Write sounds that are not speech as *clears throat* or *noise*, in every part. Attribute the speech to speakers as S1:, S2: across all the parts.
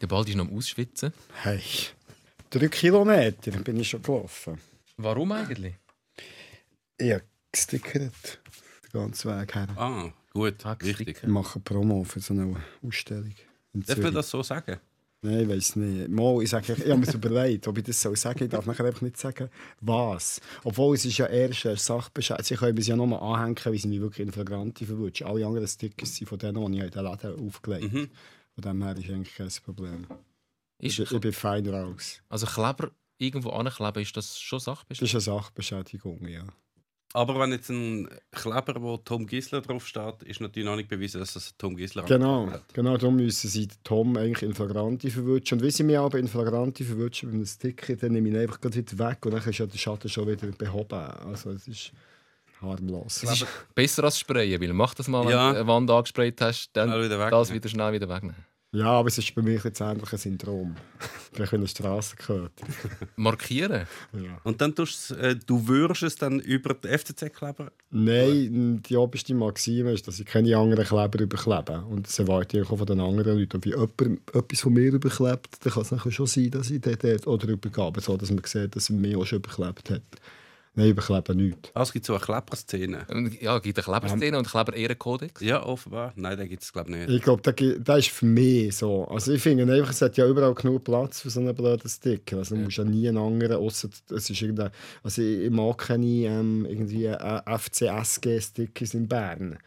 S1: Der Bald ist noch am Ausschwitzen.
S2: Hey, drei Kilometer bin ich schon gelaufen.
S1: Warum eigentlich?
S2: Ich habe gestickert. Den ganzen Weg her.
S3: Ah, gut,
S1: Ah,
S3: richtig.
S2: Ich mache Promo für so eine Ausstellung.
S3: Darf man das so sagen?
S2: Nein, ich weiß nicht. Mal, ich sage, ich habe mir überlegt, ob ich das soll sagen. Ich darf nachher einfach nicht sagen, was. Obwohl es ist ja erst eine Sachbescheid. Sie können es ja nochmal anhängen, weil sie mich wirklich in Flagranti verwutschen. Alle anderen Stickers sind von denen, die ich in den Laden aufgelegt habe. Von dem her ist eigentlich kein Problem.
S1: Ist,
S2: Ich, ich bin fein raus.
S1: also Kleber irgendwo ankleben, ist das schon
S2: Das
S1: Sachbestand?
S2: ist eine Sachbeschädigung, ja.
S3: Aber wenn jetzt ein Kleber, wo Tom Gisler draufsteht, ist natürlich noch nicht bewiesen, dass es Tom Gisler
S2: Genau,
S3: hat.
S2: genau darum müssen sie Tom eigentlich in Flagranti verwutschen. Und wie sie mich aber in Flagranti verwutschen mit einem Sticker, dann nehme ich ihn einfach wieder weg und dann ist ja der Schaden schon wieder behoben. Also es ist harmlos.
S1: Es ist besser als sprayen, weil mach das mal, wenn
S3: Ja.
S1: du eine Wand angesprayt hast, dann
S3: wieder weg,
S1: das
S3: ja.
S1: wieder schnell wieder wegnehmen.
S2: Ja, aber es ist bei mir jetzt endlich ein Syndrom. *laughs* Gleich wie eine Straße gehört. *laughs*
S1: Markieren?
S2: Ja.
S3: Und dann tust du, äh, du würst es dann über den FCC-Kleber.
S2: Nein, die oberste Maxime ist, dass ich keine anderen Kleber überklebe. Und das erwarte ich auch von den anderen Leuten. Und wie jemand etwas von mir überklebt, dann kann es schon sein, dass ich dort dort oder übergebe, so dass man sieht, dass er mich auch schon überklebt hat. Nein, überkleben nicht.
S3: Ah, es gibt so eine Kleberszene.
S1: Ja, es gibt eine Kleberszene und einen Kleber-Ehrenkodex.
S3: Ja, offenbar. Nein, den gibt es, glaube ich, nicht.
S2: Ich glaube, das, ist für mich so. Also ich finde einfach, es hat ja überall genug Platz für so einen blöden Sticker. Also du musst ja nie einen anderen, außer es ist irgendein, also ich, ich mag keine ähm, irgendwie äh, FCSG-Stickers in Bern.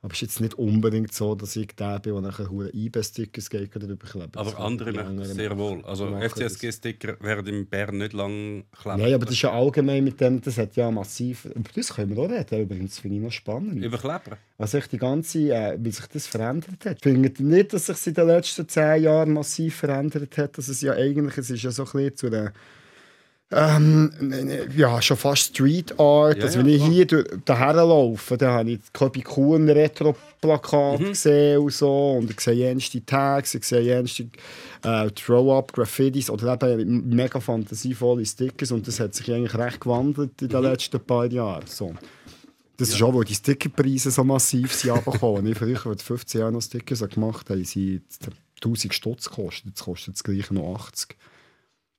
S2: Aber es ist jetzt nicht unbedingt so, dass ich der bin, der nachher hure IB-Stickers geht oder überklebt.
S3: Aber andere machen sehr wohl. Also FCSG-Sticker werden in Bern nicht lang kleben.
S2: Nein, aber das ist ja allgemein mit dem, das hat ja massiv... Über das können wir auch reden, übrigens, finde ich noch spannend.
S3: Über Kleber?
S2: Was sich die ganze, äh, wie sich das verändert hat. Findet ihr nicht, dass sich in den letzten zehn Jahren massiv verändert hat? Dass es ja eigentlich, es ist ja so ein bisschen zu einer, ähm, ja, schon fast Street Art.
S3: Ja,
S2: also
S3: ja,
S2: wenn ich
S3: klar.
S2: hier daher laufe, dann habe ich Kobi Kuhn Retro-Plakat
S3: Mhm.
S2: gesehen und so. Und ich sehe jenste Tags, ich sehe jenste äh, Throw-Up-Graffitis oder eben mega fantasievolle Stickers. Und das hat sich eigentlich recht gewandelt in den
S3: Mhm.
S2: letzten paar Jahren. So. Das ist auch, weil die Stickerpreise so massiv sind runtergekommen. ich früher, vor 15 Jahren noch Stickers gemacht habe, sie jetzt 1000 Stutz gekostet. Jetzt kostet das gleiche noch 80.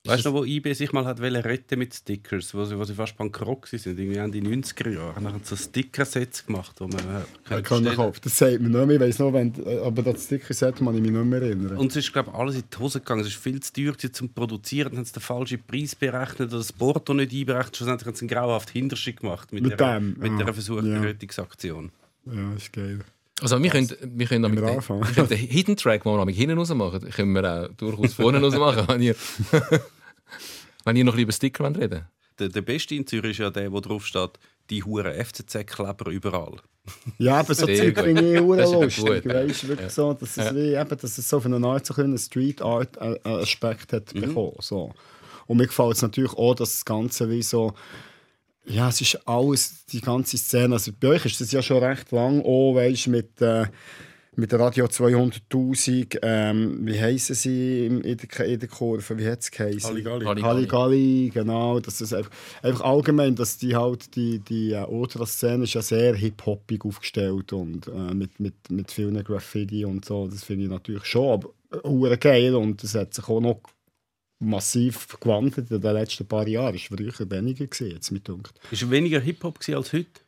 S3: Weißt du, noch, wo IB sich mal hat retten mit Stickers, wo sie, wo sie fast bankrott sind, irgendwie Ende 90er Jahre. Dann haben sie so Sticker-Sets gemacht, wo man äh,
S2: Ich kann
S3: stellen.
S2: auf. Das sagt mir nicht mehr. Ich weiss noch, wenn, äh, aber das Sticker-Set kann ich mich nicht mehr erinnern.
S3: Und es ist, glaube ich, alles in die Hose gegangen. Es ist viel zu teuer zum Produzieren. Dann haben sie den falschen Preis berechnet oder das Porto nicht einberechnet. Schlussendlich haben sie einen grauhaft Hinterschick gemacht mit,
S2: Mit
S3: der,
S2: dem?
S3: mit
S2: Ah,
S3: der versuchten
S2: ja.
S3: Rettungsaktion.
S2: ja, ist geil.
S1: Also wir können, wir können damit
S2: wir
S1: den, wir können den Hidden Track, den wir mit hinten raus machen, können wir auch durchaus vorne raus machen, wenn ihr, *laughs* wenn ihr noch ein bisschen über Sticker wollt reden
S3: Der, der beste in Zürich ist ja der, wo drauf steht, die huren FCZ-Kleber überall. *laughs*
S2: Ja, aber so Zeug finde ich hure
S1: Das ist
S2: lustig.
S1: ja.
S2: Weißt du, wirklich so, dass es, wie, eben, dass es so von einer Art so einen Street Art äh, äh, Aspekt hat
S1: Mhm.
S2: bekommen. So. Und mir gefällt es natürlich auch, dass das Ganze wie so. Ja, es ist alles, die ganze Szene. Also bei euch ist das ja schon recht lang auch, weißt du, mit. Äh, mit der Radio 200.000, ähm, wie heissen sie in in der, in der Kurve? Wie hat es geheißen?
S3: Halligalli.
S1: Halligalli.
S2: Halligalli, genau. Das ist einfach, einfach allgemein, dass die halt die, die äh, Ultraszene ist ja sehr hip-hoppig aufgestellt und äh, mit, mit, mit vielen Graffiti und so. Das finde ich natürlich schon aber äh, geil und das hat sich auch noch massiv gewandelt in den letzten paar Jahren. Es war früher weniger gewesen, jetzt mit dunkt.
S3: Ist weniger Hip-Hop als heute?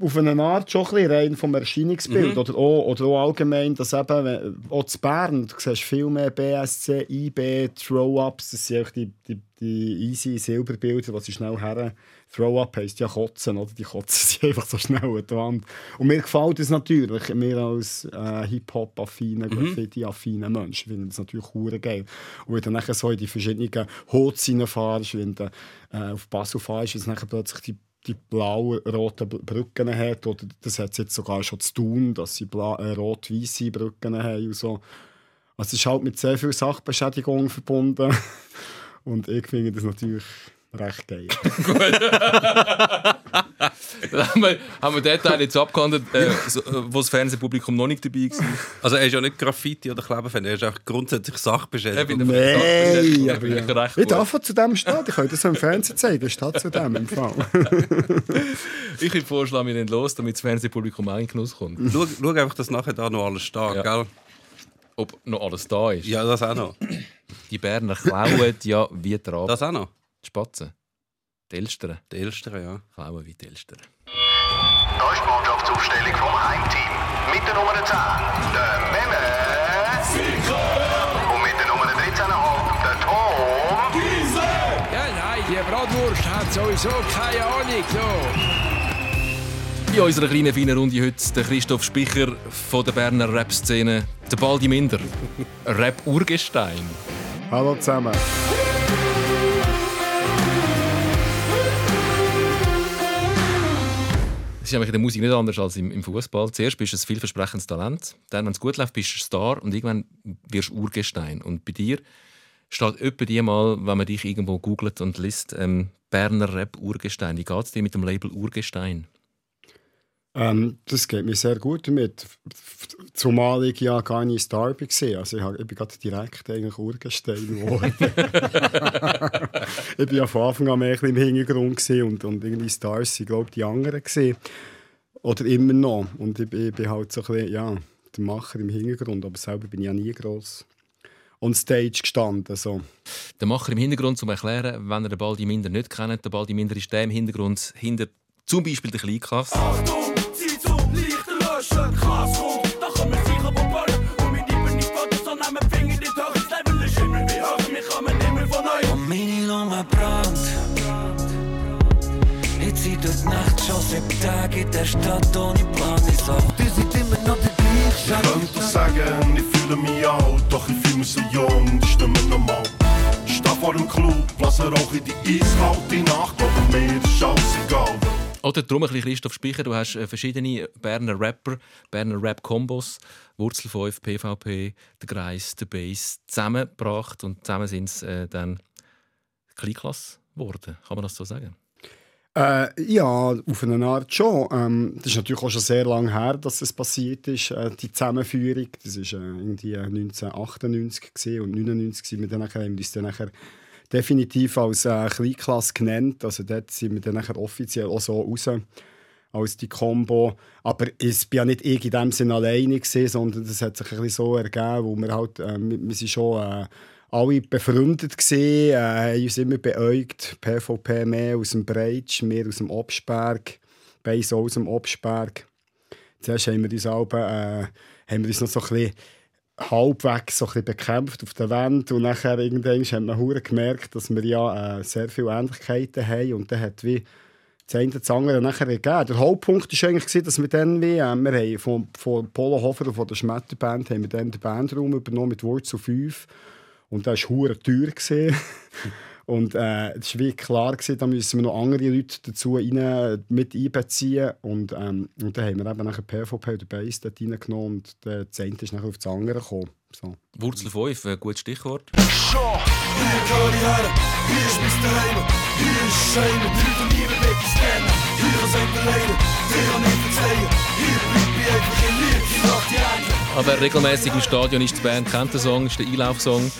S2: Auf eine Art schon ein bisschen rein vom Erscheinungsbild.
S3: Mhm.
S2: Oder, auch, oder auch allgemein, dass eben, auch zu Bern, du siehst viel mehr BSC, IB, Throw-Ups, das sind die, die, die easy Silberbilder, die sie schnell her... Throw-Up heisst ja kotzen, oder? Die kotzen *laughs* sie einfach so schnell an die Wand. Und mir gefällt das natürlich, mir als äh, Hip-Hop-affiner, Graffiti-affiner Mensch, finde das natürlich hure geil. Und wenn du dann nachher so in die verschiedenen Hoods reinfährst, wenn du äh, auf Basel fährst, ist nachher plötzlich die die blau-roten Br- Brücken hat. Oder das hat jetzt sogar schon zu tun, dass sie äh, rot-weiße Brücken haben und so. Also es ist halt mit sehr viel Sachbeschädigung verbunden. *laughs* Und ich finde das natürlich recht geil.
S1: Dann *laughs* *laughs* haben wir, haben wir Teil jetzt abgehandelt, äh, so, äh, wo das Fernsehpublikum noch nicht dabei war.
S3: Also er ist ja nicht Graffiti- oder Kleberfan, er ist auch grundsätzlich Sachbeschädigung.
S2: Nein,
S1: aber
S2: ja.
S1: recht
S2: Ich
S1: gut.
S2: darf zu dem stehen. Ich könnte das so im Fernsehen zeigen. Statt zu dem im Fall. *laughs*
S1: Ich würde vorschlagen, wir nehmen los, damit das Fernsehpublikum auch in den Genuss kommt.
S3: Schau, schau einfach, dass nachher da noch alles steht,
S1: Ja.
S3: gell?
S1: ob noch alles da ist.
S3: Ja, das auch noch.
S1: Die Berner klauen ja wie Raben.
S3: Das auch noch.
S1: Die Spatzen. Die Elstern
S3: Die Elsteren, ja.
S1: klauen wie die Elstern.
S4: Da ist die Mannschaftsaufstellung vom Heimteam. Mit der Nummer 10, der Memme. Und mit der Nummer 13,5, der Tom.
S5: Ja, nein, die Bratwurst hat sowieso keine Ahnung. So.
S1: In unserer kleinen feinen Runde heute der Christoph Spicher von der Berner Rap-Szene, der Baldi Minder, *laughs* Rap-Urgestein.
S2: Hallo zusammen.
S1: Ist nämlich in der Musik nicht anders als im, im Fußball. Zuerst bist du ein vielversprechendes Talent, dann, wenn es gut läuft, bist du Star und irgendwann wirst du Urgestein. Und bei dir steht etwa die mal, wenn man dich irgendwo googelt und liest, ähm, Berner Rap-Urgestein. Wie geht es dir mit dem Label Urgestein?
S2: Ähm, das geht mir sehr gut damit. Zumal ich ja gar nicht Star war. Also ich, hab- ich bin gerade direkt eigentlich Urgestein geworden. *laughs* ich bin ja von Anfang an mehr ein im Hintergrund und, und irgendwie Stars sind, glaube ich, die anderen gewesen. Oder immer noch. Und ich, bin- ich bin halt so ein bisschen, ja, der Macher im Hintergrund, aber selber bin ich ja nie gross on Stage gestanden. So.
S1: Der Macher im Hintergrund, zum erklären, wenn ihr den Baldi Minder nicht kennt, der Baldi Minder ist der im Hintergrund hinter zum Beispiel der Kleinklasse.
S6: Achtung, zieh zu, Lichter löschen, krass kommt, da kommen wir sicher verbannen. Und wir nehmen nicht Gott, sondern wir Finger in die Höhe. Das Level ist immer wie hoch, wir kommen immer von euch.
S7: Und meine Lunge brennt. Ich zieh durch die Nacht schon sieben Tage in der Stadt ohne Plan. Ich sag, die sind immer noch der gleiche.
S8: könnte sagen, ich fühle mich alt, doch ich fühle mich so jung, die Stimme normal. Ich stehe vor dem Club, lasse Rauch in die eiskalte Nacht, aber mir.
S1: Oder darum ein bisschen Christoph Spicher, du hast äh, verschiedene Berner Rapper, Berner Rap-Kombos, Wurzel 5, PVP, der Kreis, der Bass zusammengebracht und zusammen sind es äh, dann Kleinklasse geworden. Kann man das so sagen?
S2: Äh, ja, auf eine Art schon. Ähm, das ist natürlich auch schon sehr lange her, dass es passiert ist, äh, die Zusammenführung. Das war äh, irgendwie 1998 gewesen und 1999 sind wir haben uns dann nachher definitiv als äh, Kleinklasse genannt. Also dort sind wir dann nachher offiziell auch so raus als die Combo. Aber es war ja nicht ich in dem Sinne alleine, gewesen, sondern das hat sich ein bisschen so ergeben, wo wir halt, äh, wir, sind schon äh, alle befreundet gesehen, äh, haben uns immer beäugt. PvP mehr aus dem Breitsch, mehr aus dem Obsberg, Beis aus dem Obsberg. Zuerst haben wir uns, alle, äh, haben wir uns noch so ein bisschen halbwegs so bekämpft auf der Wand und nachher irgendwann hat man hure gemerkt, dass wir ja äh, sehr viele Ähnlichkeiten haben und dann hat wie das eine das andere nachher gegeben. Der Hauptpunkt war eigentlich, dass wir dann wie, äh, wir haben von, von Polo Hofer und von der Schmetterband haben wir dann den Bandraum übernommen mit Wurzel 5 und das war hure teuer. Und äh, es war wie klar, gewesen, da müssen wir noch andere Leute dazu rein, mit einbeziehen. Und, ähm, und dann haben wir eben nachher PvP oder Bass dort reingenommen und der das eine ist nachher auf das andere gekommen. So.
S1: Wurzel 5, ein gutes Stichwort.
S6: Hier gehöre ich her, hier ist mein Daheim. Hier ist Schein, die Leute und ihre Weg scannen. Hier sind wir leider, dir kann ich verzeihen. Hier bleib ich einfach in Liebe, die Engel.
S1: Aber regelmäßig im Stadion ist die Band kennt den Song, ist der Einlaufsong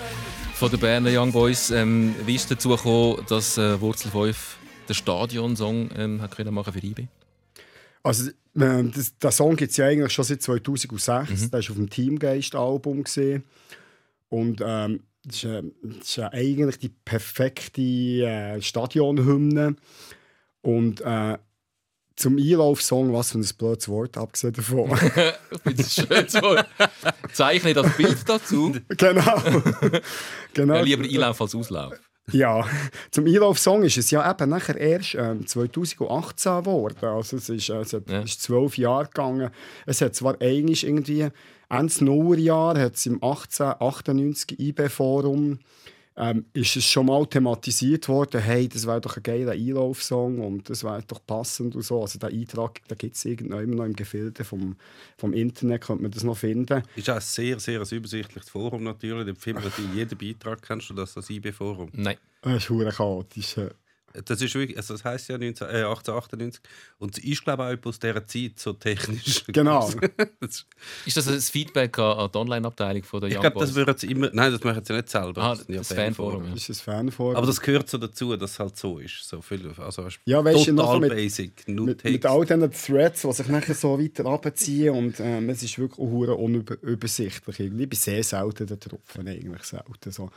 S1: von den Berner Young Boys. Ähm, wie ist dazu gekommen, dass äh, Wurzel 5 den Stadionsong ähm, hat können machen für IB?
S2: Also, äh, das, der Song gibt es ja eigentlich schon seit 2006. Der war auf dem Teamgeist-Album. Und ähm, das, ist, äh, das ist ja eigentlich die perfekte äh, Stadionhymne. Und äh, zum Einlaufsong, was für ein blödes Wort, abgesehen davon.
S1: Ich finde es schön so. Zeichne das Bild dazu.
S2: genau. *laughs* genau.
S1: Ja, lieber Einlauf als Auslauf.
S2: Ja, zum Einlaufsong ist es ja eben nachher erst ähm, 2018 geworden. Also es ist, äh, es hat,
S1: Ja.
S2: ist zwölf Jahre gegangen. Es hat zwar eigentlich irgendwie Ende Nullerjahr hat es im 1898 IB-Forum ähm, ist es schon mal thematisiert worden, hey, das wäre doch ein geiler Einlaufsong und das wäre doch passend und so. Also der Eintrag, da gibt es immer noch im Gefilde vom, vom Internet, könnte man das noch finden.
S3: Ist auch ein sehr, sehr ein übersichtliches Forum natürlich. Da findet man in jedem Beitrag, kennst du das, das IB-Forum.
S1: Nein.
S2: Das ist chaotisch.
S3: Das ist wirklich, also das heisst ja 19, äh, 1898 und es ist glaube ich auch aus dieser Zeit so technisch. *laughs*
S2: Genau. *laughs*
S3: Das-
S1: Ist das ein Feedback an, an die Online-Abteilung von der
S3: ich
S1: Young
S3: glaube, das würden sie immer. Nein, das machen sie nicht selber.
S1: Ah,
S3: sind ja
S1: das Fanforum, ja.
S2: Das ist ein Fan von.
S3: Aber das gehört so dazu, dass es halt so ist. So viel, also
S2: Ja, weisst du,
S3: total
S2: mit-
S3: basic. Nur
S2: mit,
S3: Text.
S2: mit all diesen Threads, die sich nachher so weiter abziehen und ähm, es ist wirklich auch unübersichtlich. irgendwie. Ich bin sehr selten da drauf, eigentlich selten. So.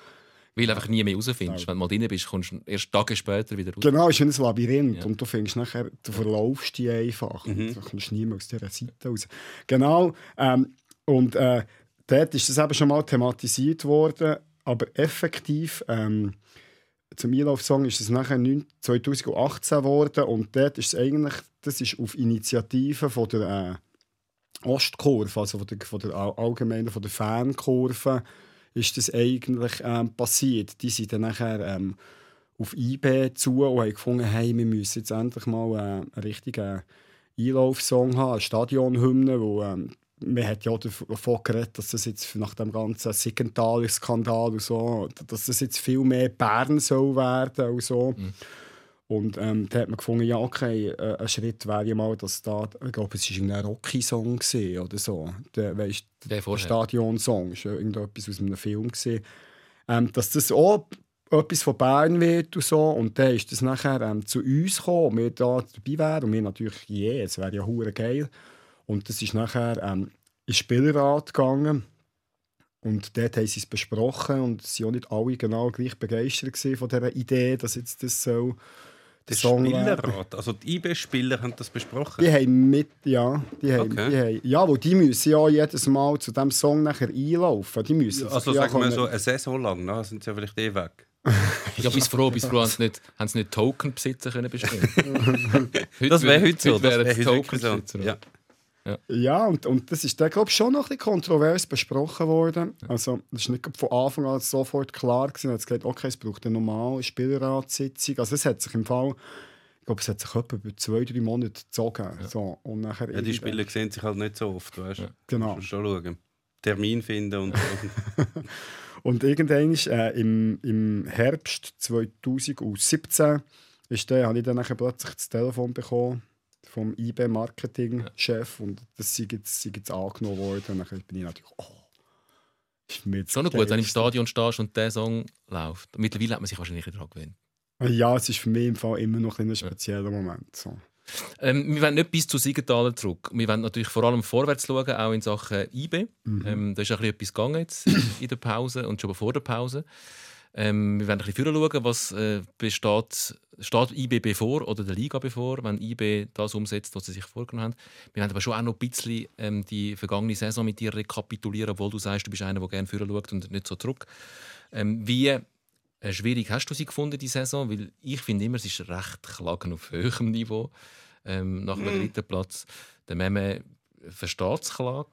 S1: Weil du einfach nie mehr rausfindest. Wenn du mal drin bist, kommst du erst Tage später wieder raus.
S2: Genau, es ist ein Labyrinth
S1: Ja.
S2: und du findest nachher, du verlaufst dich einfach und du kommst nie mehr aus dieser Seite raus. Genau, ähm, und äh, dort ist das eben schon mal thematisiert worden, aber effektiv ähm, zum Einlaufsong ist es nachher 9 2018 geworden und dort ist es eigentlich, das ist auf Initiative von der äh, Ostkurve, also von der, von der all- allgemeinen, von der Fankurve, ist das eigentlich ähm, passiert. Die sind dann nachher ähm, auf IB zu und haben gefunden, hey, wir müssen jetzt endlich mal äh, einen richtigen Einlaufsong haben, eine Stadionhymne, wo ähm, man hat ja davon geredet, dass das jetzt nach dem ganzen Siggenthaler-Skandal und so, dass das jetzt viel mehr Bern soll werden und so. Und ähm, da hat man gefunden, ja okay, äh, ein Schritt wäre ja mal, dass da, ich glaube, es war ein Rocky-Song oder so, der, weißt,
S1: Der
S2: der. Stadion-Song, ist irgendetwas aus einem Film gewesen. Ähm, dass das auch etwas von Bern wird und so. Und dann ist das nachher ähm, zu uns gekommen, wir da dabei wären. Und wir natürlich, je, es wäre ja hure geil. Und das ist nachher ähm, in den Spielrat gegangen. Und dort haben sie es besprochen und es waren auch nicht alle genau gleich begeistert von dieser Idee, dass jetzt das so
S3: Der
S2: Song.
S3: Spielerrat, also die IB-Spieler haben das besprochen.
S2: Die haben mit, ja, die haben,
S3: Okay.
S2: die haben, ja, wo die müssen ja jedes Mal zu diesem Song nachher einlaufen. Die müssen
S3: also
S2: ja
S3: sagen wir so eine Saison lang, ne? sind sie ja vielleicht eh weg.
S1: Ja, bis froh, bis froh haben sie nicht, haben sie nicht Token-Besitzer können bestimmen *laughs*
S3: Das wäre heute so.
S1: Heute
S3: das
S1: wären
S3: heute wirklich so.
S1: Token-Besitzer.
S3: Ja.
S2: Ja, und, und das ist dann, glaube ich, schon noch ein bisschen kontrovers besprochen worden. Also, das ist nicht von Anfang an sofort klar gewesen. Man hat gesagt, okay, es braucht eine normale Spielratssitzung. Also, es hat sich im Fall, ich glaube, es hat sich etwa über zwei, drei Monate gezogen. So, und nachher
S3: Ja, die Spieler sehen sich halt nicht so oft, weißt du?
S2: Genau.
S3: Musst schon schauen. Termin finden und *laughs*
S2: Und irgendwann ist, äh, im, im Herbst 2017 ist dann, habe ich dann nachher plötzlich das Telefon bekommen vom IB-Marketing-Chef und das sei jetzt, sei jetzt angenommen worden. Und dann bin ich natürlich, oh, ist mir jetzt
S1: Schon noch gut, wenn du im. Stadion stehst und der Song läuft. Mittlerweile hat man sich wahrscheinlich daran gewöhnt.
S2: Ja, es ist für mich im Fall immer noch ein, ein spezieller Moment. So.
S1: Ähm, wir wollen nicht bis zu Siegenthaler zurück. Wir wollen natürlich vor allem vorwärts schauen, auch in Sachen IB. Ähm, da ist ein bisschen etwas gegangen jetzt in der Pause und schon vor der Pause. Ähm, wir wollen ein bisschen schauen, was äh, besteht, steht IB bevor oder der Liga bevor, wenn IB das umsetzt, was sie sich vorgenommen haben. Wir wollen aber schon auch noch ein bisschen ähm, die vergangene Saison mit dir rekapitulieren, obwohl du sagst, du bist einer, der gerne vorher schaut und nicht so zurück. Ähm, wie äh, schwierig hast du sie gefunden, die Saison? Weil ich finde immer, es ist recht klagen auf höherem Niveau. Ähm, nach dem dritten Platz. Der Meme versteht es Klagen.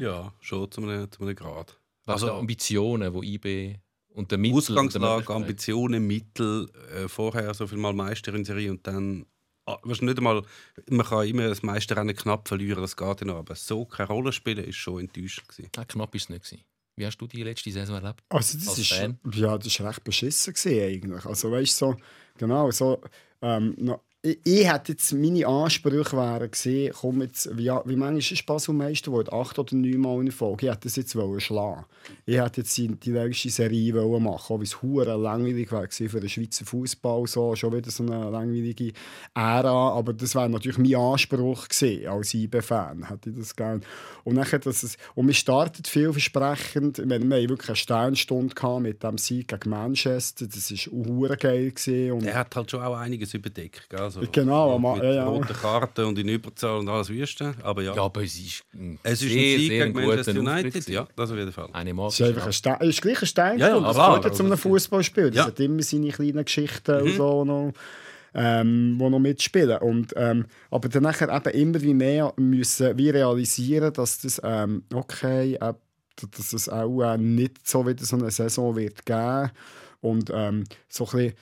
S3: ja, schon zu einem, zu einem Grad.
S1: Also
S3: Also-
S1: Ambitionen, die IB und der Mittel der
S3: Ausgangslage,
S1: Möglichkeit-
S3: Ambitionen, Mittel, äh, vorher so viel mal Meister in Serie und dann. Ah, weißt du, nicht einmal, man kann immer das Meisterrennen knapp verlieren, das geht ja noch, aber so keine Rolle spielen ist schon enttäuschend. Gewesen.
S1: Knapp ist es nicht. Gewesen. Wie hast du die letzte Saison erlebt?
S2: Also das
S1: Als
S2: ist, ja, das ist recht beschissen gewesen, eigentlich. Also weißt so, genau, so, ähm, no, ich, hätte jetzt, meine Ansprüche wären gesehen, komm jetzt, wie, wie manchmal ist Basel-Meister geworden? Acht oder neun Mal in Folge. Ich hätte das jetzt wollen schlagen. Ich hätte jetzt die, die längste Serie wollen machen, weil es hure langweilig wäre für den Schweizer Fußball so, schon wieder so eine langweilige Ära, aber das wäre natürlich mein Anspruch gewesen, als IB-Fan, hätte ich das gerne. Und nachher, dass es, und wir startet vielversprechend, meine, wir hatten wirklich eine Sternstunde mit dem Sieg gegen Manchester, das war hure geil gewesen
S3: Er hat halt schon auch einiges überdeckt. gell? Also,
S2: Genau, am-
S3: mit
S2: ja, ja.
S3: roten Karten und in Überzahl und alles Wüste. Aber ja,
S1: Ja, aber es ist ein
S3: es ist
S1: sehr,
S3: ein Sieg gegen Manchester United. Ja, das auf jeden Fall.
S1: Eine
S2: Es ist, einfach ein Stein, es ist gleich eine Steinstunde,
S3: Ja, ja,
S2: das
S3: klar.
S2: gehört ja zu einem Fußballspiel. Das
S3: Ja.
S2: hat immer seine kleinen Geschichten und so noch, ähm, die noch mitspielen. Und, ähm, aber dann nachher eben immer wie mehr müssen wir realisieren, dass das ähm, okay, äh, dass es auch äh, nicht so wieder so eine Saison wird geben und ähm, so ein bisschen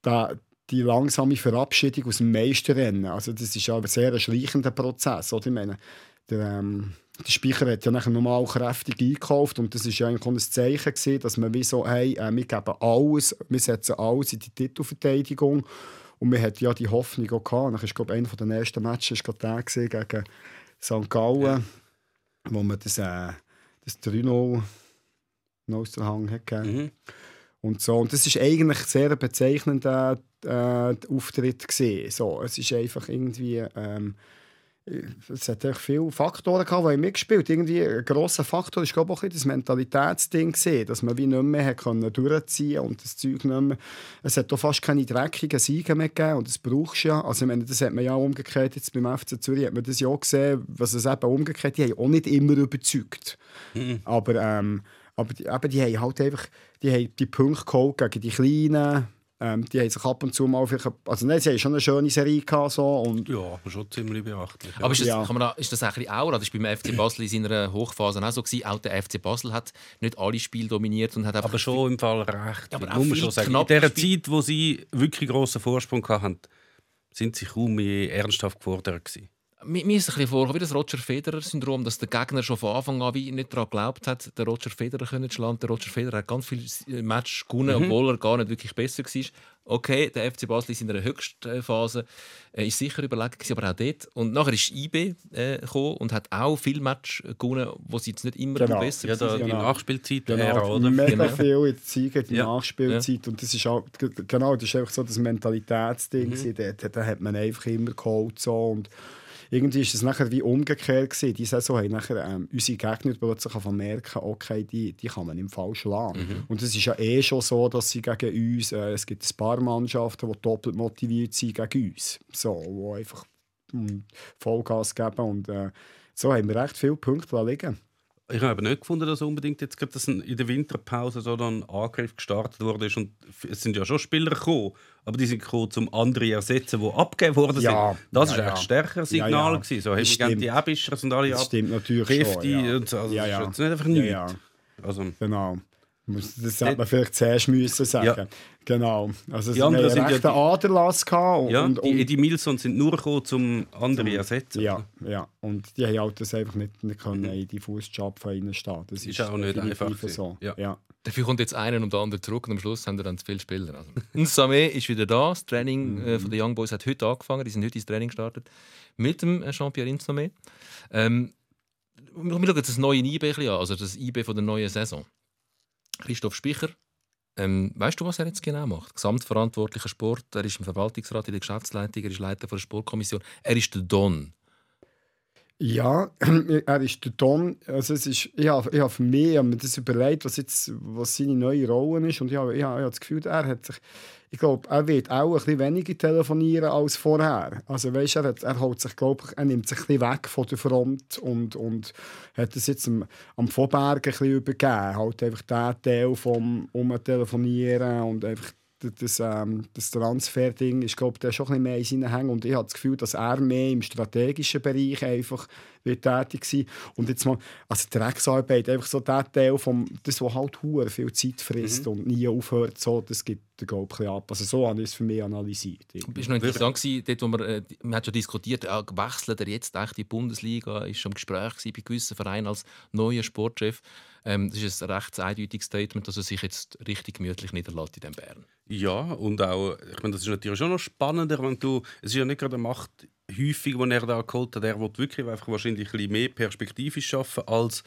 S2: da, die langsame Verabschiedung aus dem Meisterrennen. Also das ist ja ein sehr schleichender Prozess. Oder? Ich meine, der, ähm, der Speicher hat ja nachher nochmal kräftig eingekauft und das war ja eigentlich ein Zeichen, gewesen, dass man wie so, hey, äh, wir geben alles, wir setzen alles in die Titelverteidigung und wir hatten ja die Hoffnung auch gehabt. Dann ist, glaube einer der ersten Matches ist gerade der gewesen, gegen St. Gallen, wo man das, äh, das 3-0 aus der Hang hat gegeben.
S3: Mhm.
S2: Und, so. und das ist eigentlich ein sehr bezeichnender äh, Auftritt gesehen. So, es ist einfach irgendwie ähm, es hat echt viele Faktoren gehabt, die mitgespielt haben. Irgendwie ein grosser Faktor glaube ich, auch das Mentalitätsding dass man wie nicht mehr können durchziehen und das Zeug nicht mehr. Es hat auch fast keine dreckigen Siege mehr gegeben und das brauchst du ja. Also ich meine, das hat man ja umgekehrt jetzt beim FC Zürich hat man das ja auch gesehen, was es eben umgekehrt, die haben auch nicht immer überzeugt. Aber aber, aber die, eben, die haben halt einfach die, haben die Punkte geholt gegen die Kleinen. Ähm, die haben sich ab und zu mal vielleicht, also nein, sie haben schon eine schöne Serie gehabt, so, und
S3: Ja, schon ziemlich beachtlich.
S1: Aber ist das,
S2: Ja.
S1: kann man da, ist das auch ein bisschen Aura? Das war beim FC Basel in seiner Hochphase auch so. Gewesen. Auch der FC Basel hat nicht alle Spiele dominiert und hat einfach
S3: Aber schon im Fall recht.
S1: Ja, aber auch
S3: muss man schon sagen. In der Zeit, wo sie wirklich grossen Vorsprung hatten, sind sie kaum mehr ernsthaft gefordert gewesen.
S1: Mir, mir ist es ein bisschen vorgekommen, wie das Roger Federer-Syndrom, dass der Gegner schon von Anfang an wie nicht daran geglaubt hat, den Roger Federer können zu schlagen. Der Roger Federer hat ganz viele Matches gewonnen, obwohl er gar nicht wirklich besser war. Okay, der FC Basel ist in einer Höchstphase äh, ist sicher überlegen, gewesen, aber auch dort. Und nachher ist IB äh, gekommen und hat auch viele Matches gewonnen, wo sie jetzt nicht immer
S2: Genau.
S1: besser
S3: Ja, da,
S1: waren.
S3: die
S2: Genau.
S3: Nachspielzeit
S2: Genau,
S3: Ära, oder?
S2: mega
S1: Genau.
S2: viel in Zeit, in der
S1: Ja.
S2: Nachspielzeit. Und das ist auch, genau, das ist einfach so das Mentalitätsding.
S1: Mhm.
S2: Mhm. Dort, da hat man einfach immer geholt. So. Und irgendwie ist es nachher wie umgekehrt gewesen. Die Saison haben nachher ähm, unsere Gegner plötzlich angefangen merken, okay, die, die kann man im Fall schlagen.
S1: Mhm.
S2: Und es ist ja eh schon so, dass sie gegen uns, äh, es gibt ein paar Mannschaften, die doppelt motiviert sind gegen uns. So, wo einfach mm, Vollgas geben. Und äh, so haben wir recht viele Punkte liegen.
S3: Ich habe aber nicht gefunden, dass unbedingt jetzt gerade dass in der Winterpause so ein Angriff gestartet wurde. Und es sind ja schon Spieler gekommen, aber die sind gekommen, um andere ersetzen, die abgegeben worden sind.
S2: Ja,
S3: das
S2: ja,
S3: war
S2: ja.
S3: ein stärkeres Signal.
S2: Ja, ja.
S3: Gewesen. So
S2: Das
S3: haben wir die Abischers und alle
S2: Das
S3: ab.
S2: stimmt natürlich
S3: Kräfte
S2: schon. Ja.
S3: und so. Also
S2: ja,
S3: das
S2: ja.
S3: ist jetzt nicht einfach
S2: Ja,
S3: nichts.
S2: ja.
S3: Also,
S2: Genau. Das hätte man vielleicht zuerst müssen sagen.
S3: Ja.
S2: Genau. Also
S3: Die anderen sind ja die-
S2: Aderlass gehabt und,
S3: ja,
S2: und,
S3: die
S2: und,
S3: Eddie Milson sind nur gekommen, um andere zu ersetzen.
S2: ja, ja. Und die haben halt das einfach nicht, nicht können in die Fußjob von ihnen stehen. Das
S3: Mhm. Ist auch nicht einfach
S2: so.
S3: Ja.
S2: Ja.
S1: Dafür kommt jetzt einer und der andere zurück und am Schluss haben wir dann zu viele Spieler. Also. *laughs* Nsame ist wieder da. Das Training äh, von den Young Boys hat heute angefangen. Die sind heute ins Training gestartet mit dem äh, Jean-Pierre Nsame. Ähm, wir schauen jetzt das neue IB ein bisschen an, also das IB von der neuen Saison. Christoph Spicher. Ähm, weißt du, was er jetzt genau macht? Gesamtverantwortlicher Sport. Er ist im Verwaltungsrat in der Geschäftsleitung. Er ist Leiter von der Sportkommission. Er ist der Don.
S2: Ja, *clears throat* er ist der Don. Also es ist, ich habe, ich habe für mich ich habe mir das überlegt, was, jetzt, was seine neue Rolle ist. Und ich habe, ich habe, ich habe das Gefühl, er hat sich, ich glaube, er wird auch ein bisschen weniger telefonieren als vorher. Also weißt, er, hat, er, holt sich, glaube ich, er nimmt sich ein bisschen weg von der Front und, und hat das jetzt am, am Vorberg ein bisschen übergeben. Halt einfach den Teil vom Umtelefonieren und einfach das, ähm, das Transfer-Ding ist, glaube ich, schon ein bisschen mehr in seinen Hängen. Und ich habe das Gefühl, dass er mehr im strategischen Bereich einfach wird tätig sein Und jetzt mal, also die Drecksarbeit, einfach so der Teil, vom, das, was halt viel Zeit frisst und nie aufhört, so, das gibt ein bisschen ab. Also so habe ich es für mich analysiert.
S1: Es war noch interessant, gewesen, dort, wo wir, äh, man hat schon diskutiert, ja, wechselt er jetzt echt in die Bundesliga, ist schon im Gespräch gewesen bei gewissen Vereinen als neuer Sportchef. Ähm, das ist ein recht eindeutiges Statement, dass er sich jetzt richtig gemütlich niederlässt in dem Bern.
S3: Ja, und auch, ich meine, das ist natürlich schon noch spannender, wenn du, es ist ja nicht gerade eine Macht häufig, die er da geholt hat, er will wirklich einfach wahrscheinlich ein bisschen mehr perspektivisch arbeiten, als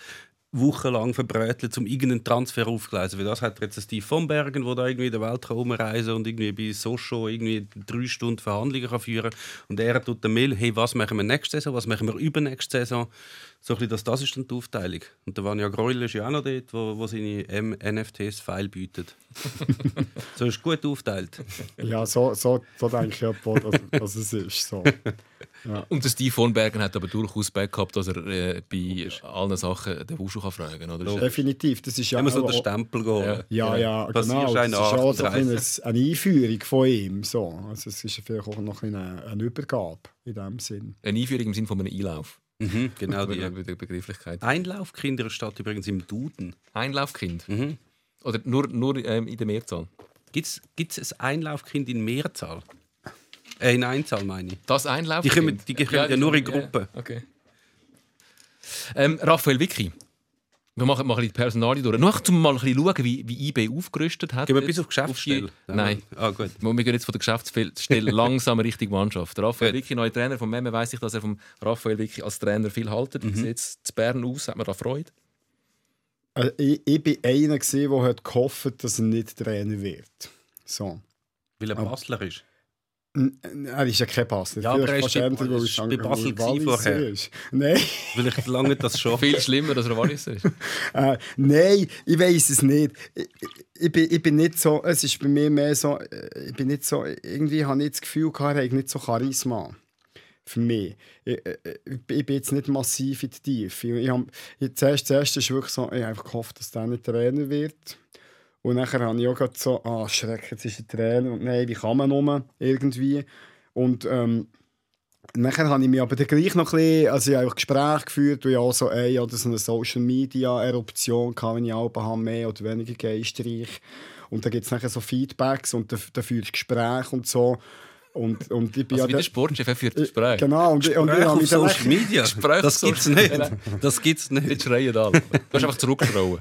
S3: wochenlang verbrötelt, um irgendeinen Transfer aufzugleisen. Weil das hat jetzt Steve von Bergen, der da irgendwie in der Welt kann rumreisen und irgendwie bei Socho irgendwie drei Stunden Verhandlungen kann führen Und er tut dann Mail, hey, was machen wir nächste Saison, was machen wir übernächste Saison. So ein bisschen, das, das ist dann die Aufteilung. Und der Vanja Greuel ist ja auch noch dort, wo, wo seine M NFTs feil bietet. *laughs* so ist gut aufteilt.
S2: Ja, so, so, so denke ich etwa, dass, dass es ist. So.
S1: Und der Steve von Bergen hat aber durchaus Backup, dass er äh, bei allen Sachen den Wuschu kann fragen kann. Oder?
S2: Definitiv. Das ist ja
S3: Wenn man so den Stempel geht.
S2: Ja, ja, genau. Das ist auch so ein
S3: 38.
S2: bisschen eine Einführung von ihm. So. Also es ist vielleicht auch noch eine, eine Übergabe in dem Sinn.
S1: Eine Einführung im Sinne von einem Einlauf.
S3: Mhm, genau die.
S1: bei der Begrifflichkeit.
S3: Einlaufkinder steht übrigens im Duden.
S1: Einlaufkind.
S3: Mhm.
S1: Oder nur, nur ähm, in der Mehrzahl.
S3: Gibt es ein Einlaufkind in Mehrzahl? Äh, in Einzahl meine ich.
S1: Das Einlaufkind?
S3: Die kommen- die kommen ja nur in Gruppen.
S1: okay. Ähm, Raphael Vicky. Wir machen mal ein bisschen die Personalie durch. Nur um mal ein bisschen schauen, wie, wie IB aufgerüstet hat.
S3: Gehen wir bis auf Geschäftsstelle?
S1: die- Nein.
S3: Ah, gut. *laughs*
S1: Wir gehen jetzt von der Geschäftsstelle langsam Richtung Mannschaft. Raphael. Vicky, neuer Trainer von Memme, weiss ich, dass er vom Raphael Vicky als Trainer viel haltet.
S3: Mhm.
S1: Wie sieht es zu Bern aus? Hat man da Freude?
S2: Also, ich, ich bin einer, gewesen, der hat gehofft dass er nicht Trainer wird. So.
S3: Weil er Basler ist.
S2: Er ist ja kein Basler.
S3: Ja, aber er ist bei- bei Basel
S2: er
S3: vorher.
S2: ist. Nein.
S3: Vielleicht lange das schon. *laughs*
S1: Viel schlimmer, dass er Walliser ist. *laughs*
S2: Äh, nein, ich weiß es nicht. Ich, ich, ich, bin, ich bin nicht so, es ist bei mir mehr so, äh, ich bin nicht so, irgendwie habe ich das Gefühl, gehabt, er hat nicht so Charisma. Für mich. Ich, äh, ich, ich bin jetzt nicht massiv in die Tiefe. Ich, hab, ich, zuerst, zuerst ist wirklich so, ich habe einfach gehofft, dass der nicht Trainer wird. Und nachher habe ich auch gerade so, ah, Schreck, jetzt ist er Trainer. Und nein, wie kann man nur irgendwie? Und ähm, Nachher habe ich mich aber dann gleich noch ein bisschen, also ich habe auch Gespräche geführt, wo ich auch so, ey, oder so eine Social Media Eruption kann, wenn ich auch habe, mehr oder weniger geistreich. Und dann gibt es nachher so Feedbacks und dann, dann führst du Gespräche und so. Und, und ich bin
S1: Also wie
S2: ja
S1: der Sportchef er führt das Gespräch.
S2: Genau, und, und ich
S3: auf Social Media.
S1: Gespräch
S3: Das gibt's
S1: Social-
S3: nicht. Das gibt's nicht.
S1: Nicht schreien alle. Du hast einfach zurückschrauen.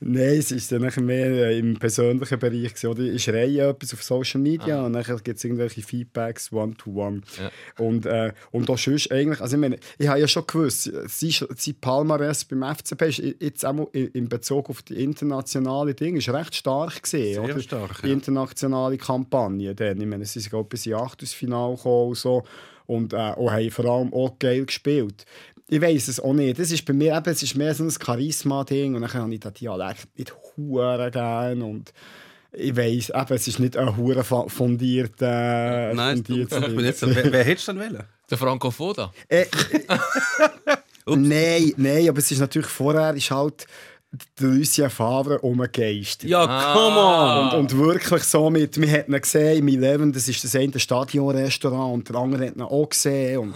S2: Nein, es ist dann mehr äh, im persönlichen Bereich. gewesen, Oder? Ich schreie etwas auf Social Media und dann gibt es irgendwelche Feedbacks one-to-one.
S1: Ja.
S2: Und, äh, und auch sonst eigentlich, also ich meine, ich habe ja schon gewusst, sein, sein Palmares beim FCB ist jetzt auch in Bezug auf die internationale Dinge ist recht stark gesehen.
S3: Sehr
S2: oder?
S3: stark,
S2: Die
S3: ja.
S2: internationale Kampagne. Dann. Ich meine, sie sind bis ins Achtelfinale gekommen und so. Und, äh, und haben vor allem auch geil gespielt. Ich weiß es auch nicht. Das ist bei mir eben, es ist mehr so ein Charisma-Ding. Und dann habe ich den Dialekt nicht hure gern. Und ich weiß eben, es ist nicht ein hure fundierter.
S3: Nein, ich
S2: fundierter
S3: bin jetzt, wer, wer hättest du denn wollen?
S1: Der Franco Foda.
S2: äh, *laughs* nein, nein, aber es ist natürlich vorher ist halt der Lucien Favre umgegeistert.
S3: Ja, come on!
S2: Und, und wirklich so mit, wir hätten ihn gesehen im Eleven, das ist das eine Stadionrestaurant und der andere hat ihn auch gesehen. Und,